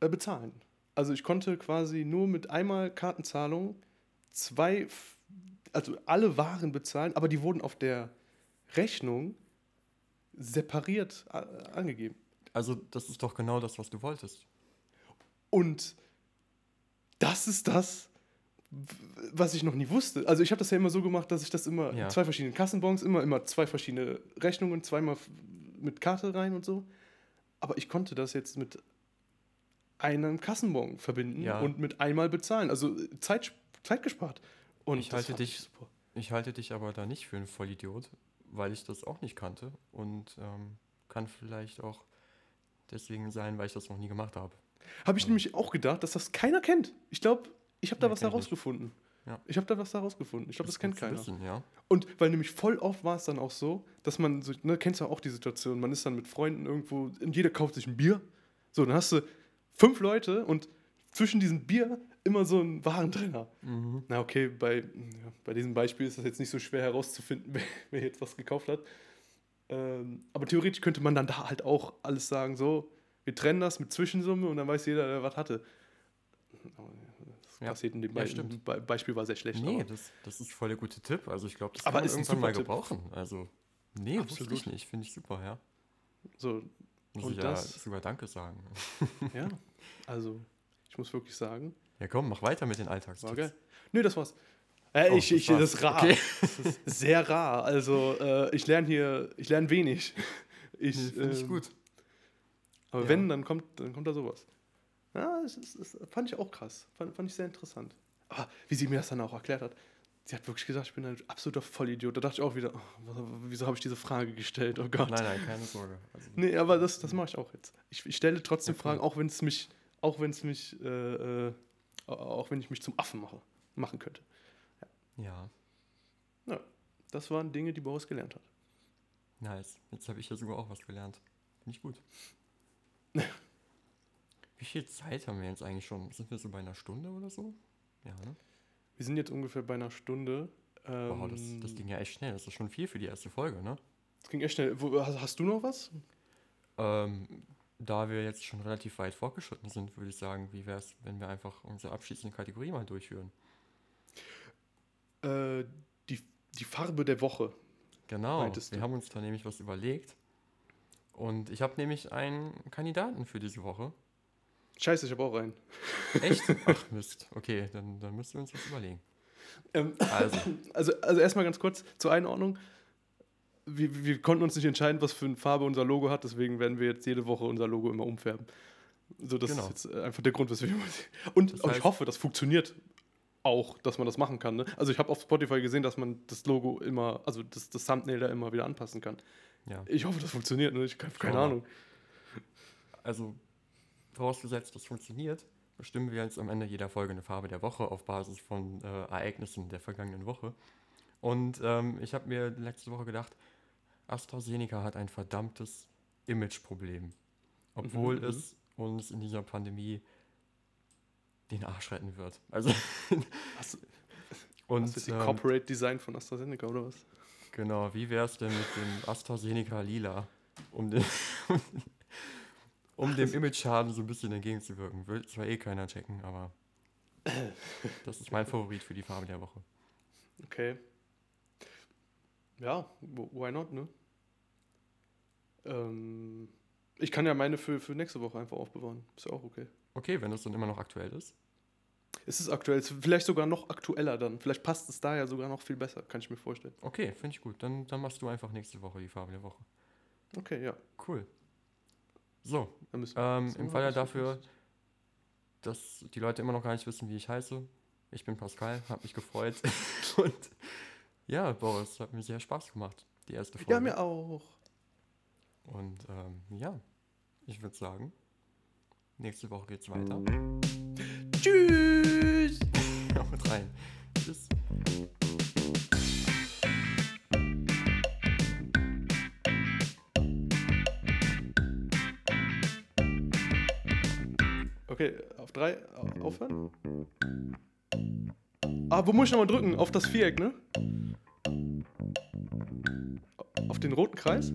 bezahlen. Also ich konnte quasi nur mit einmal Kartenzahlung zwei, also alle Waren bezahlen, aber die wurden auf der Rechnung separiert äh, angegeben. Also, das ist doch genau das, was du wolltest. Und das ist das, was ich noch nie wusste. Also ich habe das ja immer so gemacht, dass ich das immer Ja. zwei verschiedenen Kassenbons, immer, immer zwei verschiedene Rechnungen, zweimal mit Karte rein und so. Aber ich konnte das jetzt mit einem Kassenbon verbinden Ja. und mit einmal bezahlen. Also Zeit, Zeit gespart. Und Ich halte dich-. Ich halte dich aber da nicht für einen Vollidiot, weil ich das auch nicht kannte und ähm, kann vielleicht auch deswegen sein, weil ich das noch nie gemacht habe. Habe ich nämlich auch gedacht, dass das keiner kennt. Ich glaube, ich habe da Nee, was herausgefunden. Ja. Ich habe da was herausgefunden. Ich glaube, das Ist kennt keiner. Wissen, ja. Und weil nämlich voll oft war es dann auch so, dass man so, ne, kennst du auch die Situation, man ist dann mit Freunden irgendwo, und jeder kauft sich ein Bier. So, dann hast du fünf Leute und zwischen diesem Bier immer so ein Warentrenner. Mhm. Na okay, bei, ja, bei diesem Beispiel ist das jetzt nicht so schwer herauszufinden, wer, wer jetzt was gekauft hat. Ähm, aber theoretisch könnte man dann da halt auch alles sagen, so, wir trennen das mit Zwischensumme und dann weiß jeder, wer was hatte. Das Ja. passiert in dem Ja, Be Beispiel war sehr schlecht. Nee, das, das ist voll der gute Tipp. Also ich glaube, das Aber kann man irgendwann mal Tipp. gebrauchen. Also, nee, wusste ich Absolut. nicht. Finde ich super, ja. so, Muss Und ich ja das- sogar Danke sagen. Ja, also ich muss wirklich sagen, Ja komm, mach weiter mit den war Alltagstipps. geil. Nö, das war's. Äh, Oh, ich, das ich, war's. das ist rar. Okay. Das ist sehr rar. Also äh, ich lerne hier, ich lerne wenig. Ich, Nee, Finde ich ähm, gut. Aber Ja. wenn, dann kommt, dann kommt da sowas. Ja, das, ist, das fand ich auch krass. Fand, fand ich sehr interessant. Aber wie sie mir das dann auch erklärt hat, sie hat wirklich gesagt, ich bin ein absoluter Vollidiot. Da dachte ich auch wieder, oh, wieso habe ich diese Frage gestellt? Oh Gott. Nein, nein, keine Sorge. Also, Nee, aber das, das mache ich auch jetzt. Ich, ich stelle trotzdem cool. Fragen, auch wenn es mich, auch wenn es mich, äh, äh, auch wenn ich mich zum Affen mache, machen könnte. ja, Das waren Dinge, die Boris gelernt hat. nice. Jetzt habe ich ja sogar auch was gelernt. Finde ich gut. Wie viel Zeit haben wir jetzt eigentlich schon? Sind wir so bei einer Stunde oder so? Ja, ne? Wir sind jetzt ungefähr bei einer Stunde. Ähm, Wow, das, das ging ja echt schnell. Das ist schon viel für die erste Folge, ne? das ging echt schnell. Wo, hast, hast du noch was? Ähm, da wir jetzt schon relativ weit fortgeschritten sind, würde ich sagen, wie wäre es, wenn wir einfach unsere abschließende Kategorie mal durchführen? Äh, die, die Farbe der Woche. Genau, wir haben uns da nämlich was überlegt. Und ich habe nämlich einen Kandidaten für diese Woche. Scheiße, ich habe auch einen. Echt? Ach Mist. Okay, dann, dann müssen wir uns was überlegen. Ähm, Also, also, also erstmal ganz kurz zur Einordnung. Wir, wir konnten uns nicht entscheiden, was für eine Farbe unser Logo hat, deswegen werden wir jetzt jede Woche unser Logo immer umfärben. So, das Genau. ist jetzt einfach der Grund, weswegen wir. Und Das aber ich heißt- hoffe, das funktioniert auch, dass man das machen kann. Ne? Also ich habe auf Spotify gesehen, dass man das Logo immer, also das, das Thumbnail da immer wieder anpassen kann. ja. Ich hoffe, das funktioniert. Ne? Ich habe keine. Ahnung. Also, vorausgesetzt, das funktioniert, bestimmen wir jetzt am Ende jeder Folge eine Farbe der Woche auf Basis von äh, Ereignissen der vergangenen Woche. Und ähm, ich habe mir letzte Woche gedacht, AstraZeneca hat ein verdammtes Imageproblem. Obwohl Mhm, mhm. es uns in dieser Pandemie den Arsch retten wird. Also, Hast, und hast du die ähm, Corporate Design von AstraZeneca oder was? Genau, wie wäre es denn mit dem AstraZeneca Lila, um, den, um dem Image-Schaden so ein bisschen entgegenzuwirken? Will zwar eh keiner checken, aber das ist mein Favorit für die Farbe der Woche. Okay. Ja, why not, ne? Ähm, ich kann ja meine für, für nächste Woche einfach aufbewahren. Ist ja auch okay. Okay, wenn das dann immer noch aktuell ist. Es ist aktuell, vielleicht sogar noch aktueller dann. Vielleicht passt es da ja sogar noch viel besser, kann ich mir vorstellen. Okay, finde ich gut. Dann, dann machst du einfach nächste Woche die Farbe der Woche. Okay, ja. Cool. So, ähm, im Falle was dafür, dass die Leute immer noch gar nicht wissen, wie ich heiße. Ich bin Pascal, habe mich gefreut. Und Ja, Boris, hat mir sehr Spaß gemacht, die erste Folge. Ja, mir auch. Und ähm, ja, ich würde sagen, nächste Woche geht's weiter. Tschüss. Haut rein. Tschüss. Okay, auf drei au- aufhören. Ah, wo muss ich nochmal drücken? Auf das Viereck, ne? Auf den roten Kreis?